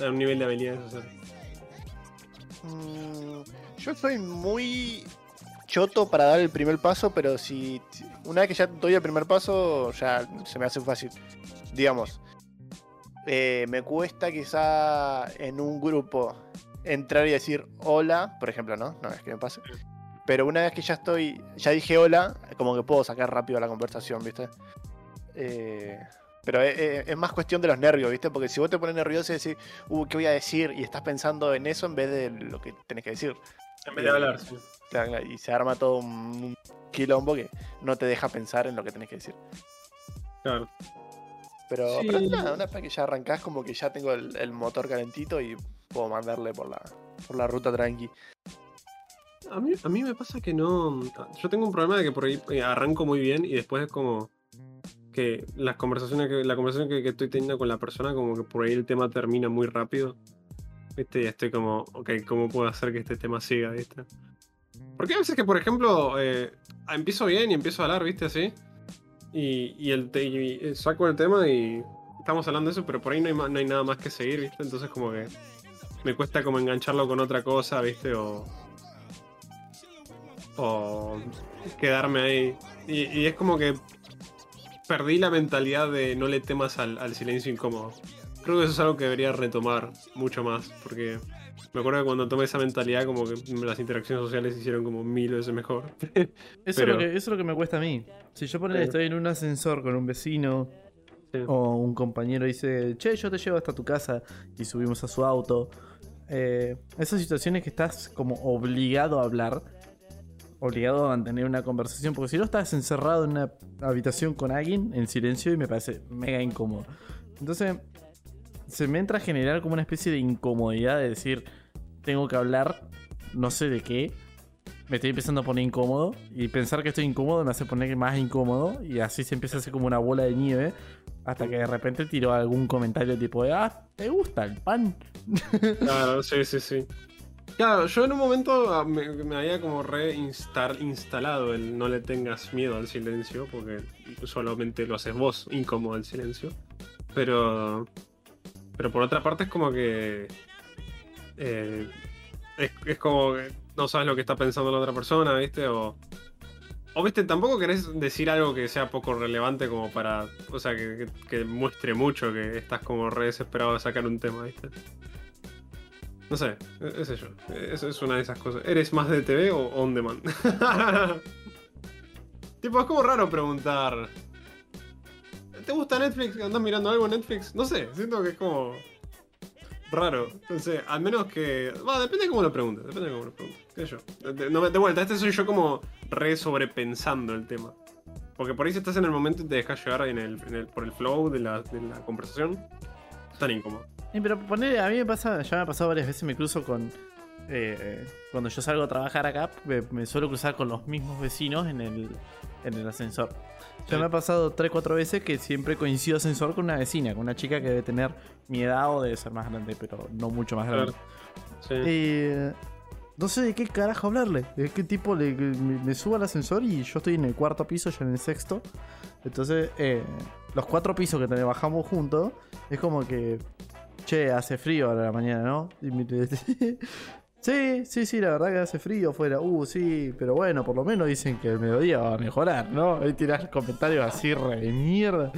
A un nivel de habilidades. Mm, yo soy muy choto para dar el primer paso, pero si si- una vez que ya doy el primer paso, ya se me hace fácil. Digamos, eh, me cuesta quizá en un grupo entrar y decir hola, por ejemplo, ¿no? No es que me pase. Pero una vez que ya estoy, ya dije hola, como que puedo sacar rápido la conversación, ¿viste? Eh, pero es, es- es más cuestión de los nervios, ¿viste? Porque si vos te pones nervioso y decís, uh, ¿qué voy a decir? Y estás pensando en eso en vez de lo que tenés que decir. En vez de hablar, sí. Y se arma todo un quilombo que no te deja pensar en lo que tenés que decir. Claro. Pero, Sí. pero nada, una vez que ya arrancás, como que ya tengo el, el motor calentito y puedo mandarle por la, por la ruta tranqui. A mí, a mí me pasa que no. Yo tengo un problema de que por ahí eh, arranco muy bien y después es como que las conversaciones que, la conversación que, estoy teniendo con la persona, como que por ahí el tema termina muy rápido. ¿Viste? Y estoy como, ok, ¿cómo puedo hacer que este tema siga, viste? Porque hay veces que, por ejemplo, eh, empiezo bien y empiezo a hablar, ¿viste? Así. Y, y el eh, saco el tema y estamos hablando de eso, pero por ahí no hay, no hay nada más que seguir, ¿viste? Entonces como que me cuesta como engancharlo con otra cosa, ¿viste? O, o quedarme ahí. Y es como que perdí la mentalidad de no le temas al, al silencio incómodo. Creo que eso es algo que debería retomar mucho más, porque me acuerdo que cuando tomé esa mentalidad como que las interacciones sociales se hicieron como mil veces mejor. Eso, Pero- lo que, eso es lo que me cuesta a mí. Si yo ponele, Sí. estoy en un ascensor con un vecino Sí. o un compañero dice, che, yo te llevo hasta tu casa y subimos a su auto. eh, esas situaciones que estás como obligado a hablar, obligado a mantener una conversación, porque si no estás encerrado en una habitación con alguien en silencio y me parece mega incómodo. Entonces, se me entra a generar como una especie de incomodidad de decir, tengo que hablar, no sé de qué, me estoy empezando a poner incómodo y pensar que estoy incómodo me hace poner más incómodo y así se empieza a hacer como una bola de nieve hasta que de repente tiro algún comentario tipo de, ah, ¿te gusta el pan? Claro, sí, sí, sí. Claro, yo en un momento ah, me, había como reinstalado el no le tengas miedo al silencio, porque solamente lo haces vos incómodo el silencio. Pero. Pero por otra parte es como que. eh, es, es como que no sabes lo que está pensando la otra persona, ¿viste? O. O viste, tampoco querés decir algo que sea poco relevante como para. O sea, que, que- que muestre mucho que estás como re desesperado de sacar un tema, ¿viste? No sé, e- sé yo. Eso es una de esas cosas. ¿Eres más de TV o on demand? tipo, es como raro preguntar. ¿Te gusta Netflix? ¿Andas mirando algo en Netflix? No sé, siento que es como. Raro. No sé, al menos que. Va, depende de cómo lo preguntes. Depende de cómo lo preguntes. ¿Qué? De, no, de vuelta, este soy yo como re sobrepensando el tema. Porque por ahí si estás en el momento y te dejas llevar en el, por el flow de la, de la conversación, tan incómodo. Eh, pero poner, a mí me pasa, ya me ha pasado varias veces, me cruzo con. eh, cuando yo salgo a trabajar acá, me, me suelo cruzar con los mismos vecinos en el, en el ascensor. Ya Sí. me ha pasado 3-4 veces que siempre coincido ascensor con una vecina, con una chica que debe tener mi edad o debe ser más grande, pero no mucho más grande. Sí. Eh, no sé de qué carajo hablarle. De qué tipo le, me, me subo al ascensor y yo estoy en el cuarto piso, yo en el sexto. Entonces, eh, los cuatro pisos que te bajamos juntos, es como que, che, hace frío ahora la mañana, ¿no? Y me- sí, sí, sí, la verdad que hace frío afuera. Uh, sí, pero bueno, por lo menos dicen que el mediodía va a mejorar, ¿no? Ahí tirás comentarios así re de mierda.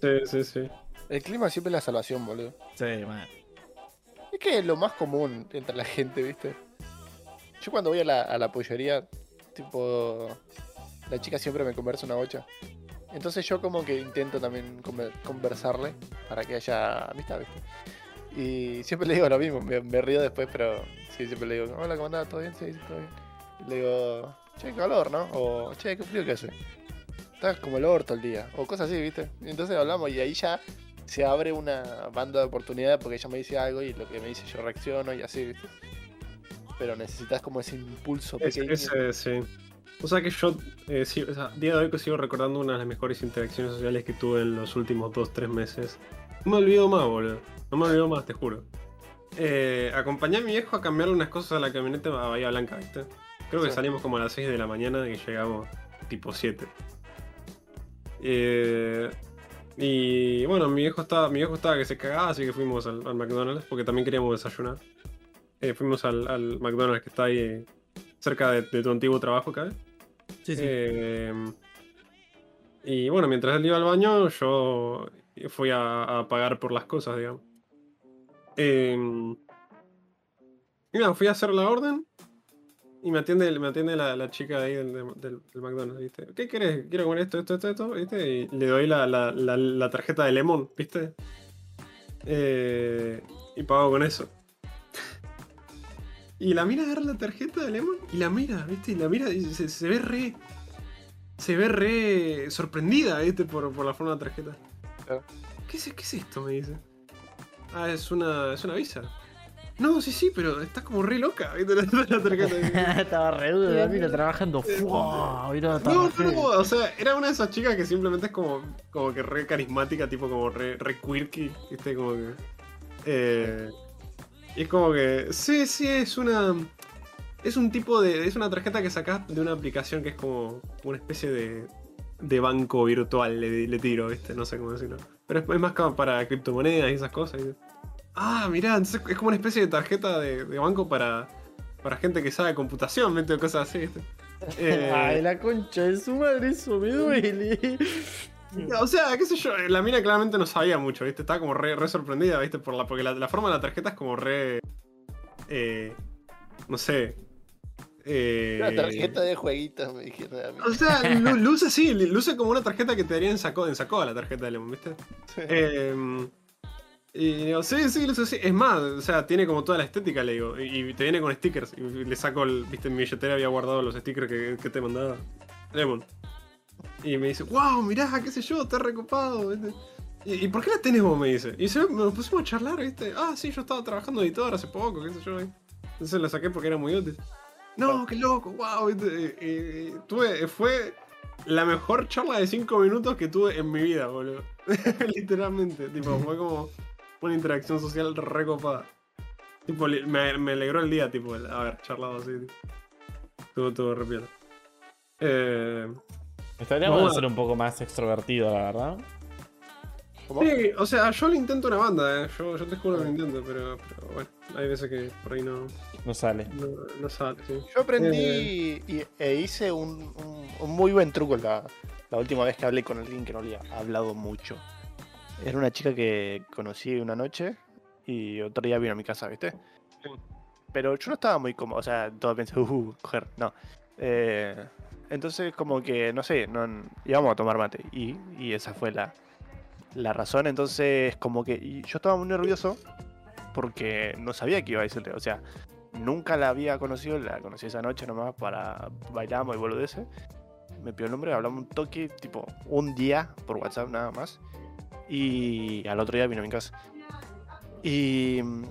Sí, sí, sí. El clima siempre es la salvación, boludo. Sí, man. Es que es lo más común entre la gente, ¿viste? Yo cuando voy a la, a la pollería, tipo, la chica siempre me conversa una bocha. Entonces yo como que intento también conver- conversarle para que haya amistad, ¿viste? Y siempre le digo lo mismo, me, río después, pero sí, siempre le digo, hola, ¿cómo andás? ¿Todo bien? Sí, sí, todo bien. Y le digo, che, qué calor, ¿no? O, che, qué frío que hace. Estás como el orto el día. O cosas así, ¿viste? Entonces hablamos y ahí ya se abre una banda de oportunidades porque ella me dice algo y lo que me dice yo reacciono y así, ¿viste? Pero necesitas como ese impulso Es- pequeño. ese, sí. O sea que yo, eh, sí, o sea, día de hoy que sigo recordando una de las mejores interacciones sociales que tuve en los últimos 2-3 meses. No me olvido más, boludo. No me olvido más, te juro. Eh, acompañé a mi viejo a cambiarle unas cosas a la camioneta a Bahía Blanca, ¿viste? Creo que Sí. salimos como a las 6 de la mañana y llegamos tipo 7. Eh, y bueno, mi viejo estaba, mi viejo estaba que se cagaba, así que fuimos al, al McDonald's porque también queríamos desayunar. Eh, fuimos al, al McDonald's que está ahí eh, cerca de, de tu antiguo trabajo, acá. Sí, sí. Eh, y bueno, mientras él iba al baño, yo fui a, a pagar por las cosas, digamos. Y nada, fui a hacer la orden y me atiende, me atiende la, la chica ahí del, del- del McDonald's, ¿viste? ¿Qué querés? Quiero comer esto, esto, esto, esto, ¿viste? Y le doy la, la- la- la tarjeta de Lemon, ¿viste? Eh, y pago con eso. Y la mira agarra la tarjeta de Lemon y la mira, ¿viste? Y la mira y se, se ve re. se ve re sorprendida, ¿viste? Por, por la forma de la tarjeta. Claro. ¿Qué es, ¿Qué es esto? Me dice. Ah, es una, es una visa. No, sí, sí, pero está como re loca, ¿viste? La, la tarjeta. Estaba re duro la mina trabajando. ¡Fua! Mirá, No, no, o sea, era una de esas chicas que simplemente es como, como que re carismática, tipo como re, re quirky, ¿viste? Como que. Eh, y es como que. Sí, sí, es una. Es un tipo de. Es una tarjeta que sacás de una aplicación que es como una especie de. de banco virtual, le, le tiro, ¿viste? No sé cómo decirlo. Pero es, es más como para criptomonedas y esas cosas. ¿viste? Ah, mirá, entonces es como una especie de tarjeta de, de banco para. para gente que sabe computación, ¿viste? O cosas así, ¿viste? Eh, Ay, la concha de su madre, eso me duele. O sea, qué sé yo, la mina claramente no sabía mucho, ¿viste? Estaba como re, re sorprendida, ¿viste? Por la, porque la, la forma de la tarjeta es como re. eh, no sé. eh, Una tarjeta de jueguitos, me dijeron a mí. O sea, lu- luce así, luce como una tarjeta que te darían en Saco, en Sacoa, la tarjeta de Lemon, ¿viste? Eh, y digo, sí, sí, luce así. Es más, o sea, tiene como toda la estética, le digo. Y, y te viene con stickers. Y le saco, el, viste, en mi billetera había guardado los stickers que, que te mandaba Lemon. Y me dice, wow, mirá, qué sé yo, está recopado, ¿viste? ¿Y, y por qué la tenés vos? Me dice. Y se, nos pusimos a charlar, ¿viste? Ah, sí, yo estaba trabajando de editor hace poco, qué sé yo, ¿viste? Entonces la saqué porque era muy útil. No, qué loco, wow, ¿viste? Y- y- tuve, fue la mejor charla de 5 minutos que tuve en mi vida, boludo. Literalmente, tipo, fue como una interacción social recopada. Tipo, me, me alegró el día, tipo, el haber charlado así. tipo. Estuvo todo re piola. Eh, Estaría bueno a- ser un poco más extrovertido, la verdad. ¿Cómo? sí, o sea, yo lo intento una banda, eh. yo, yo te juro que lo intento, pero, pero bueno, hay veces que por ahí no, No sale. no, no sale, sí. Yo aprendí y, e hice un, un- un muy buen truco la, la última vez que hablé con alguien que no le ha hablado mucho. Era una chica que conocí una noche y otro día vino a mi casa, ¿viste? Pero yo no estaba muy cómodo, o sea, todo pensé, uh, coger, no. Eh, entonces, como que, no sé, no, íbamos a tomar mate y, esa fue la, la razón. Entonces, como que yo estaba muy nervioso porque no sabía qué iba a decirle, o sea, nunca la había conocido, la conocí esa noche nomás para bailamos y boludeces. Me pidió el nombre, hablamos un toque, tipo un día por WhatsApp nada más. Y al otro día vino a mi casa. Y mm,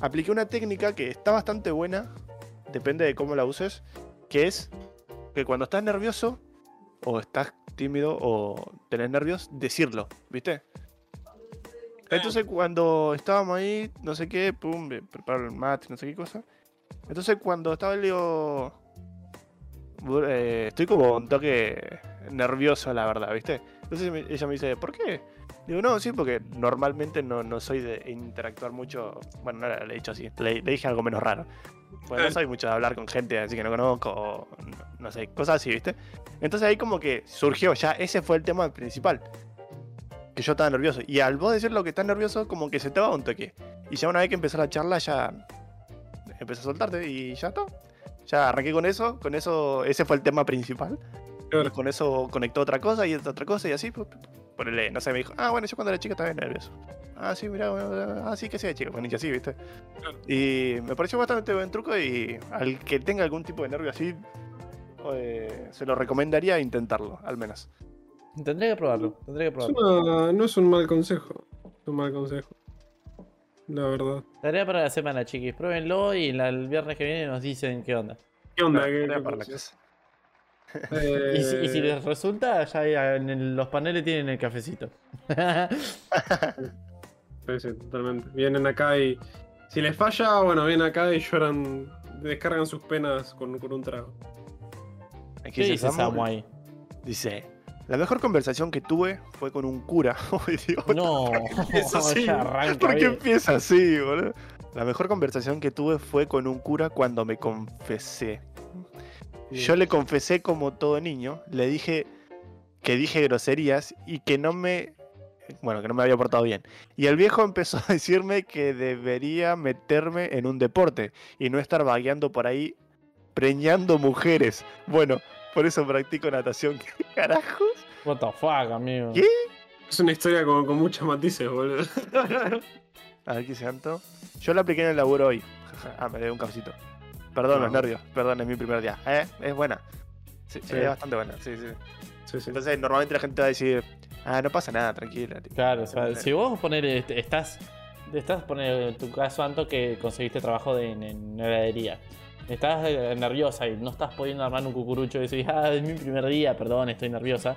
apliqué una técnica que está bastante buena, depende de cómo la uses, que es que cuando estás nervioso o estás tímido o tenés nervios, decirlo, ¿viste? Entonces cuando estábamos ahí, no sé qué, pum, preparo el mate, no sé qué cosa. Entonces cuando estaba digo, "Bu- eh, estoy como un toque nervioso, la verdad, ¿viste? Entonces ella me dice, ¿por qué? Digo, no, sí, porque normalmente no, no soy de interactuar mucho. Bueno, no le he dicho así, le, le dije algo menos raro. Pues no Eh. soy mucho de hablar con gente así que no conozco, o no, no sé, cosas así, ¿viste? Entonces ahí como que surgió ya, ese fue el tema principal. Que yo estaba nervioso. Y al vos decir lo que estás nervioso, como que se te va un toque. Y ya una vez que empezó la charla, ya empecé a soltarte y ya está. Ya arranqué con eso, con eso, ese fue el tema principal. Claro. Y con eso conectó otra cosa y otra cosa y así. Ponele, no sé, me dijo, ah, bueno, yo cuando era chica estaba nervioso. Ah, sí, mira, bueno, ah, sí, que sea chica, bueno, y así, ¿viste? Claro. Y me pareció bastante buen truco y al que tenga algún tipo de nervio así, eh, se lo recomendaría intentarlo, al menos. Tendría que probarlo. Tendría que Es probarlo. una- no es un mal consejo. Es un mal consejo. La verdad. Tarea para la semana, chiquis. Pruébenlo y la- el viernes que viene nos dicen qué onda. ¿Qué onda? ¿Qué- qué para la casa. Eh, Y si, y si les resulta, ya en el- los paneles tienen el cafecito. Sí, sí, totalmente. Vienen acá y. Si les falla, bueno, vienen acá y lloran. Descargan sus penas con, con un trago. Aquí ¿Qué dice Samu, Samu ahí? Dice, la mejor conversación que tuve fue con un cura. No, empieza así? ¿Por qué empieza así, boludo? La mejor conversación que tuve fue con un cura cuando me confesé. Yo le confesé como todo niño, le dije que dije groserías y que no me... Bueno, que no me había portado bien. Y el viejo empezó a decirme que debería meterme en un deporte y no estar vagueando por ahí preñando mujeres. Bueno, por eso practico natación. ¿Qué carajos? What the fuck, amigo. ¿Qué? Es una historia con, con muchos matices, boludo. A ver qué santo. Yo la apliqué en el laburo hoy. ah, me dio un cafecito. Perdón, los No. nervios. Perdón, es mi primer día. Eh, es buena. Sí, Sí. es bastante buena, sí, sí. Sí, sí. Entonces, normalmente la gente va a decir, ah, no pasa nada, tranquila. tipo. Claro, o sea, si vos poner, este, estás, estás poner tu caso, Anto, que conseguiste trabajo de, en, en heladería. Estás eh, nerviosa y no estás pudiendo armar un cucurucho y decís, ah, es mi primer día, perdón, estoy nerviosa.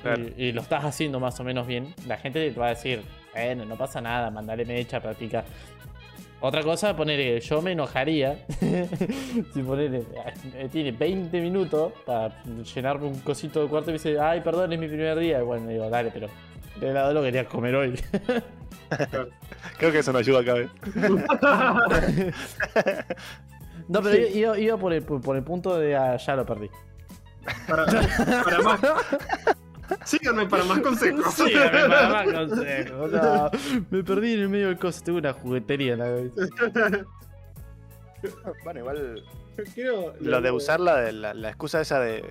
Claro. Y, y lo estás haciendo más o menos bien. La gente te va a decir, bueno, no pasa nada, mandale mecha, practica. Otra cosa, poner, yo me enojaría si poner, tiene 20 minutos para llenarme un cosito de cuarto y me dice, ay, perdón, es mi primer día. Y bueno, digo, dale, pero el helado lo quería comer hoy. Creo que eso no ayuda acá, ¿eh? No, pero iba, iba por, el, por el punto de ah, ya lo perdí. Para, para más. Síganme para más consejos. Sí, para más consejos. No, me perdí en el medio del coso. Tuve una juguetería en la cabeza. Bueno, igual lo de usar la, de- la, la excusa esa de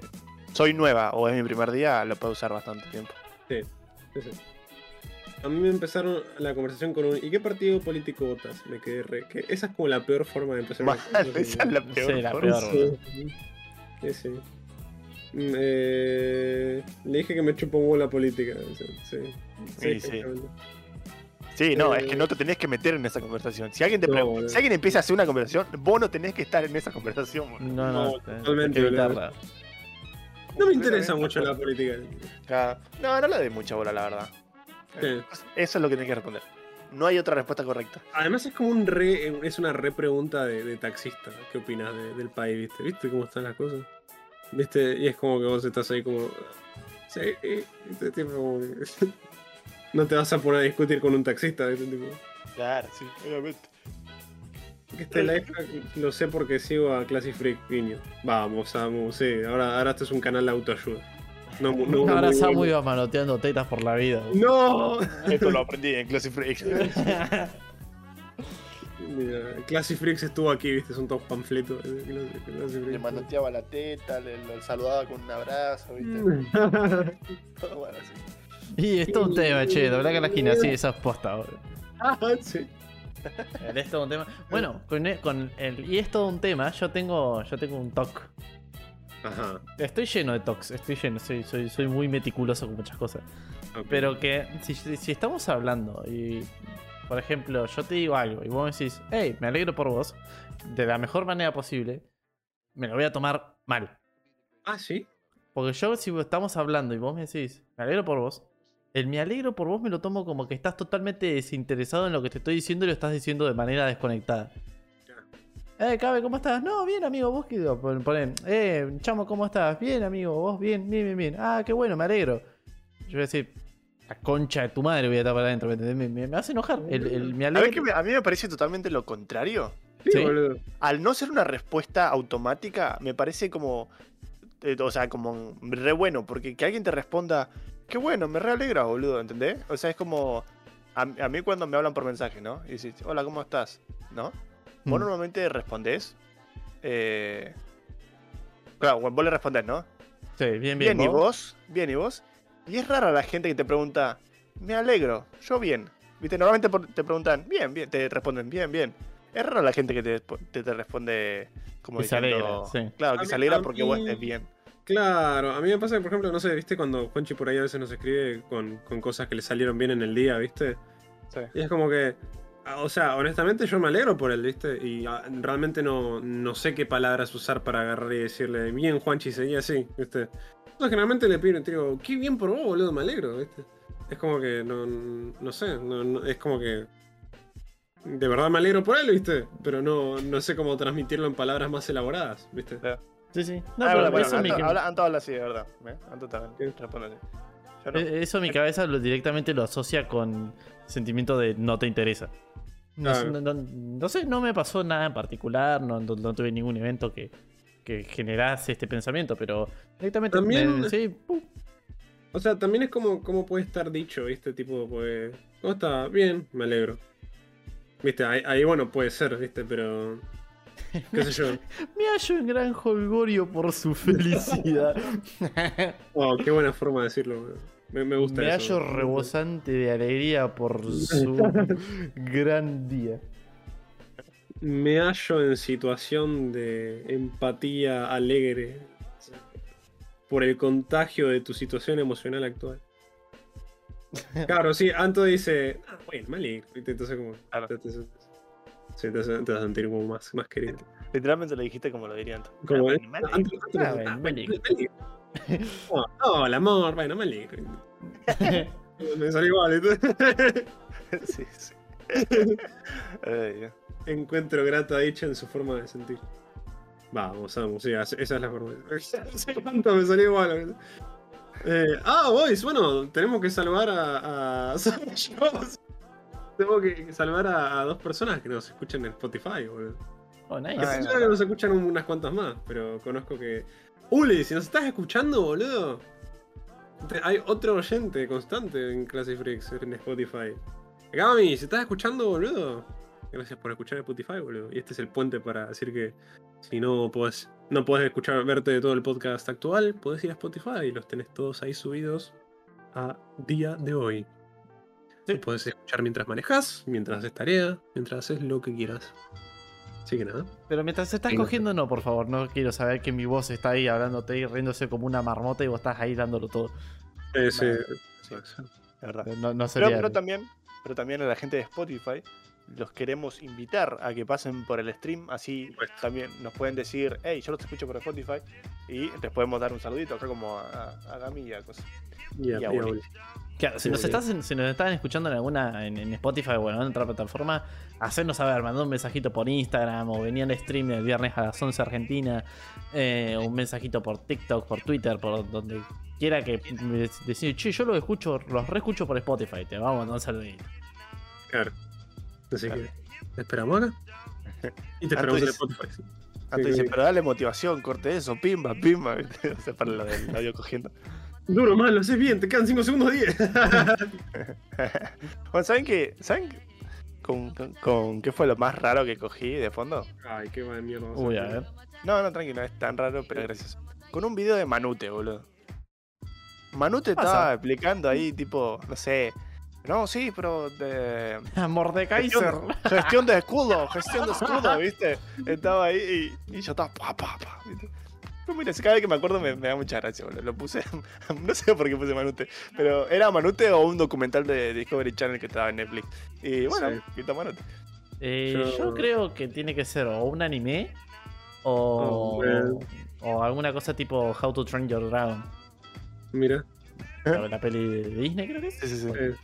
soy nueva o es mi primer día, lo puedo usar bastante tiempo. Sí, sí, sí. A mí me empezaron la conversación con un ¿y qué partido político votas? Me quedé re. que esa es como la peor forma de empezar Mal, esa es la peor. Sí, la forma. peor. Sí, sí. Mm, eh, le dije que me chupó un huevo la política. Sí, sí. Sí, sí. exactamente. Sí, no, Eh, es que no te tenés que meter en esa conversación. Si alguien te No, si alguien empieza a hacer una conversación, vos no tenés que estar en esa conversación. No, no, No, eh, totalmente, hay que boludo. evitarla. No me interesa mucho la política. No, no le dé mucha bola, la verdad. Sí. Eso es lo que tenés que responder. No hay otra respuesta correcta. Además es como un re, es una re pregunta de, de taxista. ¿Qué opinas de- del país, viste? ¿Viste cómo están las cosas? ¿Viste? Y es como que vos estás ahí como... Sí, ¿viste? Tipo, como que- No te vas a poner a discutir con un taxista, ¿viste? Tipo, Claro, sí, obviamente. este live lo sé porque sigo a Classic Freak Niño. Vamos, vamos, sí. Ahora, ahora esto es un canal de autoayuda. No, no, no, Ahora no, Samu iba manoteando tetas por la vida. ¡No! Esto lo aprendí en Classic Freak. Mira, Classic Freaks estuvo aquí, viste, son todos panfletos. de Le manoteaba la teta, le, saludaba con un abrazo, ¿viste? Todo bueno, así. Y es todo un tema, che, doblar que la esquina, sí, esa es posta, boludo. Ah, sí. Es todo un tema. Bueno, con el, con el- y es todo un tema, yo tengo, yo tengo un TOC. Ajá. Estoy lleno de TOCs, estoy lleno, soy, soy, soy muy meticuloso con muchas cosas. Pero que si, si estamos hablando y, por ejemplo, yo te digo algo y vos me decís, hey, me alegro por vos, de la mejor manera posible, me lo voy a tomar mal. Ah, sí. Porque yo, si estamos hablando y vos me decís, me alegro por vos, el me alegro por vos me lo tomo como que estás totalmente desinteresado en lo que te estoy diciendo y lo estás diciendo de manera desconectada. Eh, Cabe, ¿cómo estás? No, bien, amigo, vos qué ponen, eh, chamo, ¿cómo estás? Bien, amigo, vos bien, bien, bien, bien. Ah, qué bueno, me alegro. Yo voy a decir, la concha de tu madre voy a estar para adentro, ¿me entendés? Me, me- me hace enojar. El, el me A, que me- a mí me parece totalmente lo contrario. Sí, Sí. boludo. Al no ser una respuesta automática, me parece como. eh, o sea, como re bueno, porque que alguien te responda, qué bueno, me re alegra, boludo, ¿entendés? O sea, es como. A, a mí cuando me hablan por mensaje, ¿no? Y dices, hola, ¿cómo estás? ¿No? Vos Mm. normalmente respondés. Eh... Claro, vos le respondés, ¿no? Sí, bien, bien. Bien, ¿y ¿vos? vos? Bien, ¿y vos? Y es rara la gente que te pregunta, me alegro, yo bien. Viste, normalmente te preguntan, bien, bien, te responden, bien, bien. Es rara la gente que te, te, te responde como Que se diciendo, alegra, sí. Claro, que mí- se alegra porque vos mí- estés bien. Claro, a mí me pasa que, por ejemplo, no sé, viste cuando Juanchi por ahí a veces nos escribe con, con cosas que le salieron bien en el día, viste. Sí. Y es como que, ah, o sea, honestamente yo me alegro por él, viste. Y ah, realmente no, no sé qué palabras usar para agarrar y decirle, bien, Juanchi, seguí así, viste. Generalmente le pido, te digo, qué bien por vos, boludo, me alegro, viste. Es como que, no, no sé, no- no- es como que. De verdad me alegro por él, viste. Pero no, no sé cómo transmitirlo en palabras más elaboradas, viste. Sí, sí. No, Ah, pero verdad, bueno, eso, en mi, Anto, habla, Anto habla así, de verdad. ¿eh? Anto también no. eh, eso en mi cabeza lo, directamente lo asocia con sentimiento de no te interesa. No, no- no- no sé, no me pasó nada en particular, no, no- no tuve ningún evento que, que generase este pensamiento, pero directamente También- me- sí, pum, O sea, también es como, como puede estar dicho, ¿viste? Tipo, pues. ¿Cómo está? Bien, me alegro. ¿Viste? Ahí, ahí, bueno, puede ser, ¿viste? Pero. ¿Qué sé yo? me hallo en gran holgorio por su felicidad. Oh, qué buena forma de decirlo. Me, me gusta me eso. hallo rebosante de alegría por su gran día. Me hallo en situación de empatía alegre. por el contagio de tu situación emocional actual. Claro, sí, Anto dice, ah, bueno, me alegro. Entonces como, Claro. te, te- sí, te, hace- te vas a sentir como más, más querido. Literalmente lo dijiste como lo diría antes. Como, Ah, bueno, me Anto- alegro. Anto- Ah, ah, bueno, me alegro. me alegro. Oh, oh, el amor, bueno, me alegro. Me salió igual. entonces. sí, sí. Encuentro grata dicha en su forma de sentir. Vamos, vamos, sí, esa es la forma. Cuánto me salió igual. Eh, ah, boys, bueno, tenemos que salvar a. a... Tengo que salvar a, a dos personas que nos escuchan en Spotify, boludo. Oh, nice. Ah, nos escuchan unas cuantas más, pero conozco que. Uli, si nos estás escuchando, boludo. Hay otro oyente constante en Classic Freaks en Spotify. Gami, si estás escuchando, boludo. Gracias por escuchar Spotify, boludo. Y este es el puente para decir que si no podés, no podés escuchar, verte de todo el podcast actual, podés ir a Spotify y los tenés todos ahí subidos a día de hoy. Sí. Podés escuchar mientras manejas, mientras haces tarea, mientras haces lo que quieras. Así que nada. Pero mientras se estás cogiendo, no, por favor. No quiero saber que mi voz está ahí hablándote y riéndose como una marmota y vos estás ahí dándolo todo. Ese, Sí, la verdad. No, no Pero, sería. pero también, pero también a la gente de Spotify los queremos invitar a que pasen por el stream, así también nos pueden decir, hey, yo los escucho por Spotify, y les podemos dar un saludito acá como a, a Gami y a cosas. y a- Y a y a Uli. Uli. Claro, si, nos sí. estás, si nos están escuchando en alguna en, en Spotify o en otra plataforma, hacernos saber, mandar un mensajito por Instagram o venía al stream el viernes a las 11 Argentina, eh, un mensajito por TikTok, por Twitter, por donde quiera que decir, che, yo los escucho, los reescucho por Spotify, te vamos a mandar un saludito. Claro. Así Claro. que, ¿te esperamos acá? Y te esperamos en Antes- Spotify. sí. Antes Sí, dice, sí. pero dale motivación, corte eso, pimba, pimba. O sea, para lo del audio cogiendo. Duro, más, lo haces bien, te quedan 5 segundos 10. Bueno, ¿saben qué? ¿Saben qué? con, con, con qué fue lo más raro que cogí de fondo? Ay, qué va de mierda. Uy, a ver. No, no, tranquilo, no es tan raro, pero gracias. Con un video de Manute, boludo. Manute estaba explicando ahí, tipo, no sé. No, sí, pero de. Mordekaiser. Gestión, gestión de escudo, gestión de escudo, ¿viste? Estaba ahí y, y yo estaba pa, pa, pa, ¿viste? Pero mira, cada vez que me acuerdo me, me da mucha gracia, boludo. Lo puse, no sé por qué puse Manute, pero ¿era Manute o un documental de Discovery Channel que estaba en Netflix? Y bueno, Sí. quita Manute. Eh, Yo- yo... creo que tiene que ser o un anime o, Oh, o alguna cosa tipo How to Train Your Dragon. Mira. La, la peli de Disney, creo que es. Sí, sí, sí. eh,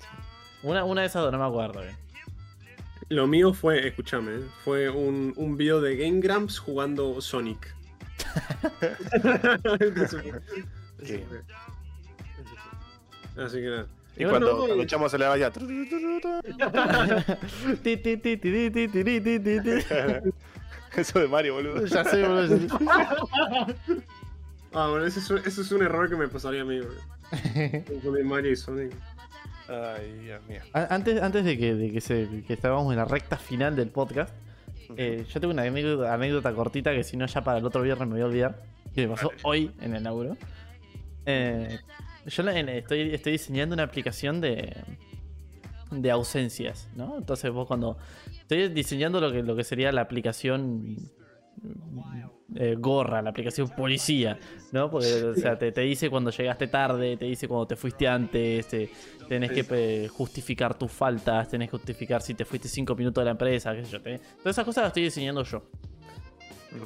una, una de esas dos, no me acuerdo. Lo mío fue, escúchame, fue un, un video de Game Grumps jugando Sonic. Así que nada. Y, cuando, no, echamos el agua ya. Eso de Mario, boludo. Ya sé, boludo. ah, bueno, eso es, un error que me pasaría a mí, boludo. Con Mario y Sonic. Ay, Dios mío. Antes, antes de que, de que, se, que estábamos en la recta final del podcast, eh, yo tengo una anécdota, anécdota cortita que si no ya para el otro viernes me voy a olvidar. Que me pasó Vale. hoy en el laburo. Eh, yo estoy, estoy diseñando una aplicación de, de ausencias, ¿no? Entonces vos cuando... Estoy diseñando lo que, lo que sería la aplicación eh, gorra, la aplicación policía, ¿no? Porque, o sea, te, te dice cuando llegaste tarde, te dice cuando te fuiste antes, te- tenés que eh, justificar tus faltas, tenés que justificar si te fuiste cinco minutos de la empresa, qué sé yo. Todas esas cosas las estoy diseñando yo.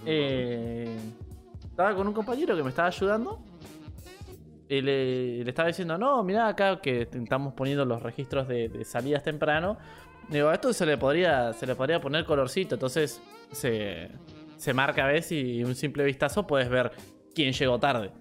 Eh, estaba con un compañero que me estaba ayudando. Y le, le estaba diciendo, no, mirá acá que estamos poniendo los registros de, de salidas temprano. Digo, a esto se le podría, se le podría poner colorcito, entonces se, se marca, ves, y un simple vistazo puedes ver quién llegó tarde.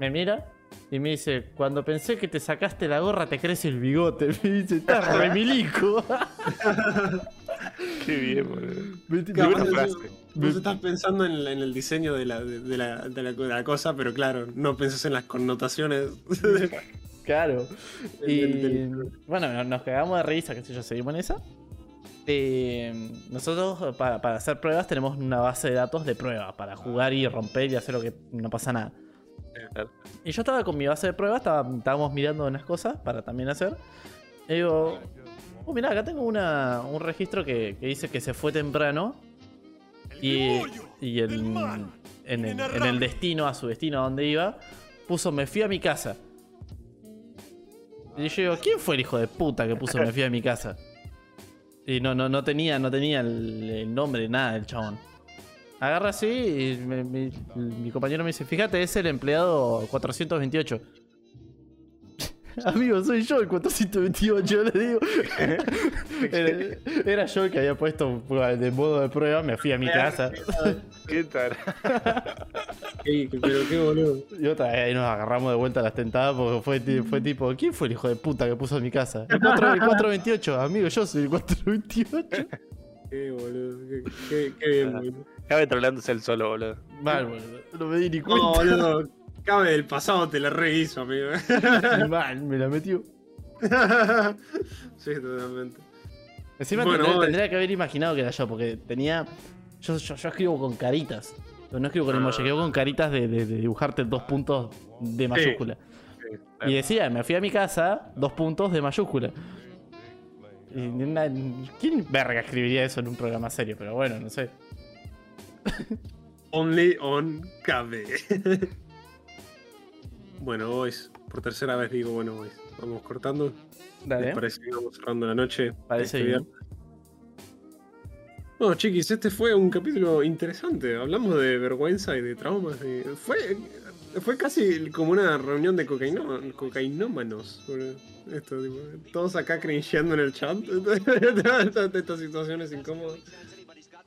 Me mira y me dice, cuando pensé que te sacaste la gorra te crece el bigote. Me dice, estás remilico. Qué bien, boludo. Frase. Vos estás pensando en, la- en el diseño de la, de, de la, de la- de la cosa, pero claro, no pensás en las connotaciones. Claro. Y bueno, no- nos cagamos de risa, qué sé yo, seguimos en esa. Eh, nosotros para, para hacer pruebas tenemos una base de datos de pruebas para jugar y romper y hacer lo que no pasa nada. Y yo estaba con mi base de pruebas, estaba- estábamos mirando unas cosas para también hacer. Y digo, oh, mirá, acá tengo una, un registro que, que dice que se fue temprano. Y, y el, en, el, en el destino, a su destino a donde iba, puso me fui a mi casa. Y yo digo, ¿quién fue el hijo de puta que puso me fui a mi casa? Y no, no, no tenía, no tenía el, el nombre, nada del chabón. Agarra así y me- mi, mi compañero me dice, fíjate, es el empleado 428. Amigo, soy yo el 428, le digo. era, era yo el que había puesto de modo de prueba, me fui a mi casa. ¿Qué tal? Pero qué boludo. Y otra vez ahí nos agarramos de vuelta a las tentadas porque fue, fue tipo, ¿quién fue el hijo de puta que puso en mi casa? El, 4, el 428, amigo, yo soy el 428. Qué boludo. Qué, qué- qué bien, boludo. Cabe troleándose el solo, boludo. Mal, boludo. No me di ni cuenta. No, boludo. Cabe del pasado te la rehizo, amigo. Mal, me la metió. sí, totalmente. Encima Bueno, tendría, que haber imaginado que era yo, porque tenía. Yo, yo, yo escribo con caritas. No escribo con Ah. emoji, escribo con caritas de, de- de dibujarte dos puntos de mayúscula. Y decía, me fui a mi casa, dos puntos de mayúscula. Y ¿Quién verga escribiría eso en un programa serio? Pero bueno, no sé. Only on KB. bueno, boys. Por tercera vez digo, bueno, boys. Vamos cortando. ¿Les parece que vamos cerrando la noche? Parece Este bien. Bueno, chiquis, este fue un capítulo interesante. Hablamos de vergüenza y de traumas. y fue, fue casi como una reunión de cocainó- cocainómanos. Esto, tipo, todos acá cringeando en el chat. Estas estas situaciones incómodas.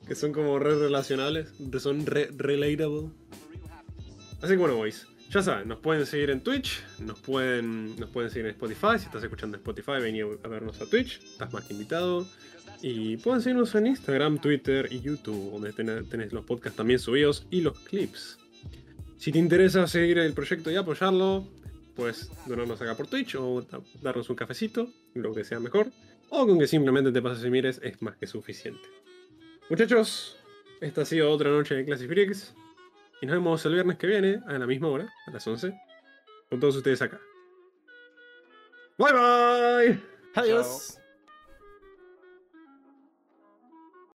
Que son como re relacionables. Son re relatable. Así que bueno, boys. Ya saben, nos pueden seguir en Twitch, nos pueden, nos pueden seguir en Spotify. Si estás escuchando Spotify, vení a vernos a Twitch. Estás más que invitado. Y pueden seguirnos en Instagram, Twitter y YouTube, donde ten- tenés los podcasts también subidos y los clips. Si te interesa seguir el proyecto y apoyarlo, puedes donarnos acá por Twitch o da- darnos un cafecito, lo que sea mejor. O con que simplemente te pases y mires es más que suficiente. Muchachos, esta ha sido otra noche de Classic Freaks. Y nos vemos el viernes que viene, a la misma hora, a las 11, con todos ustedes acá. Bye bye. Adiós.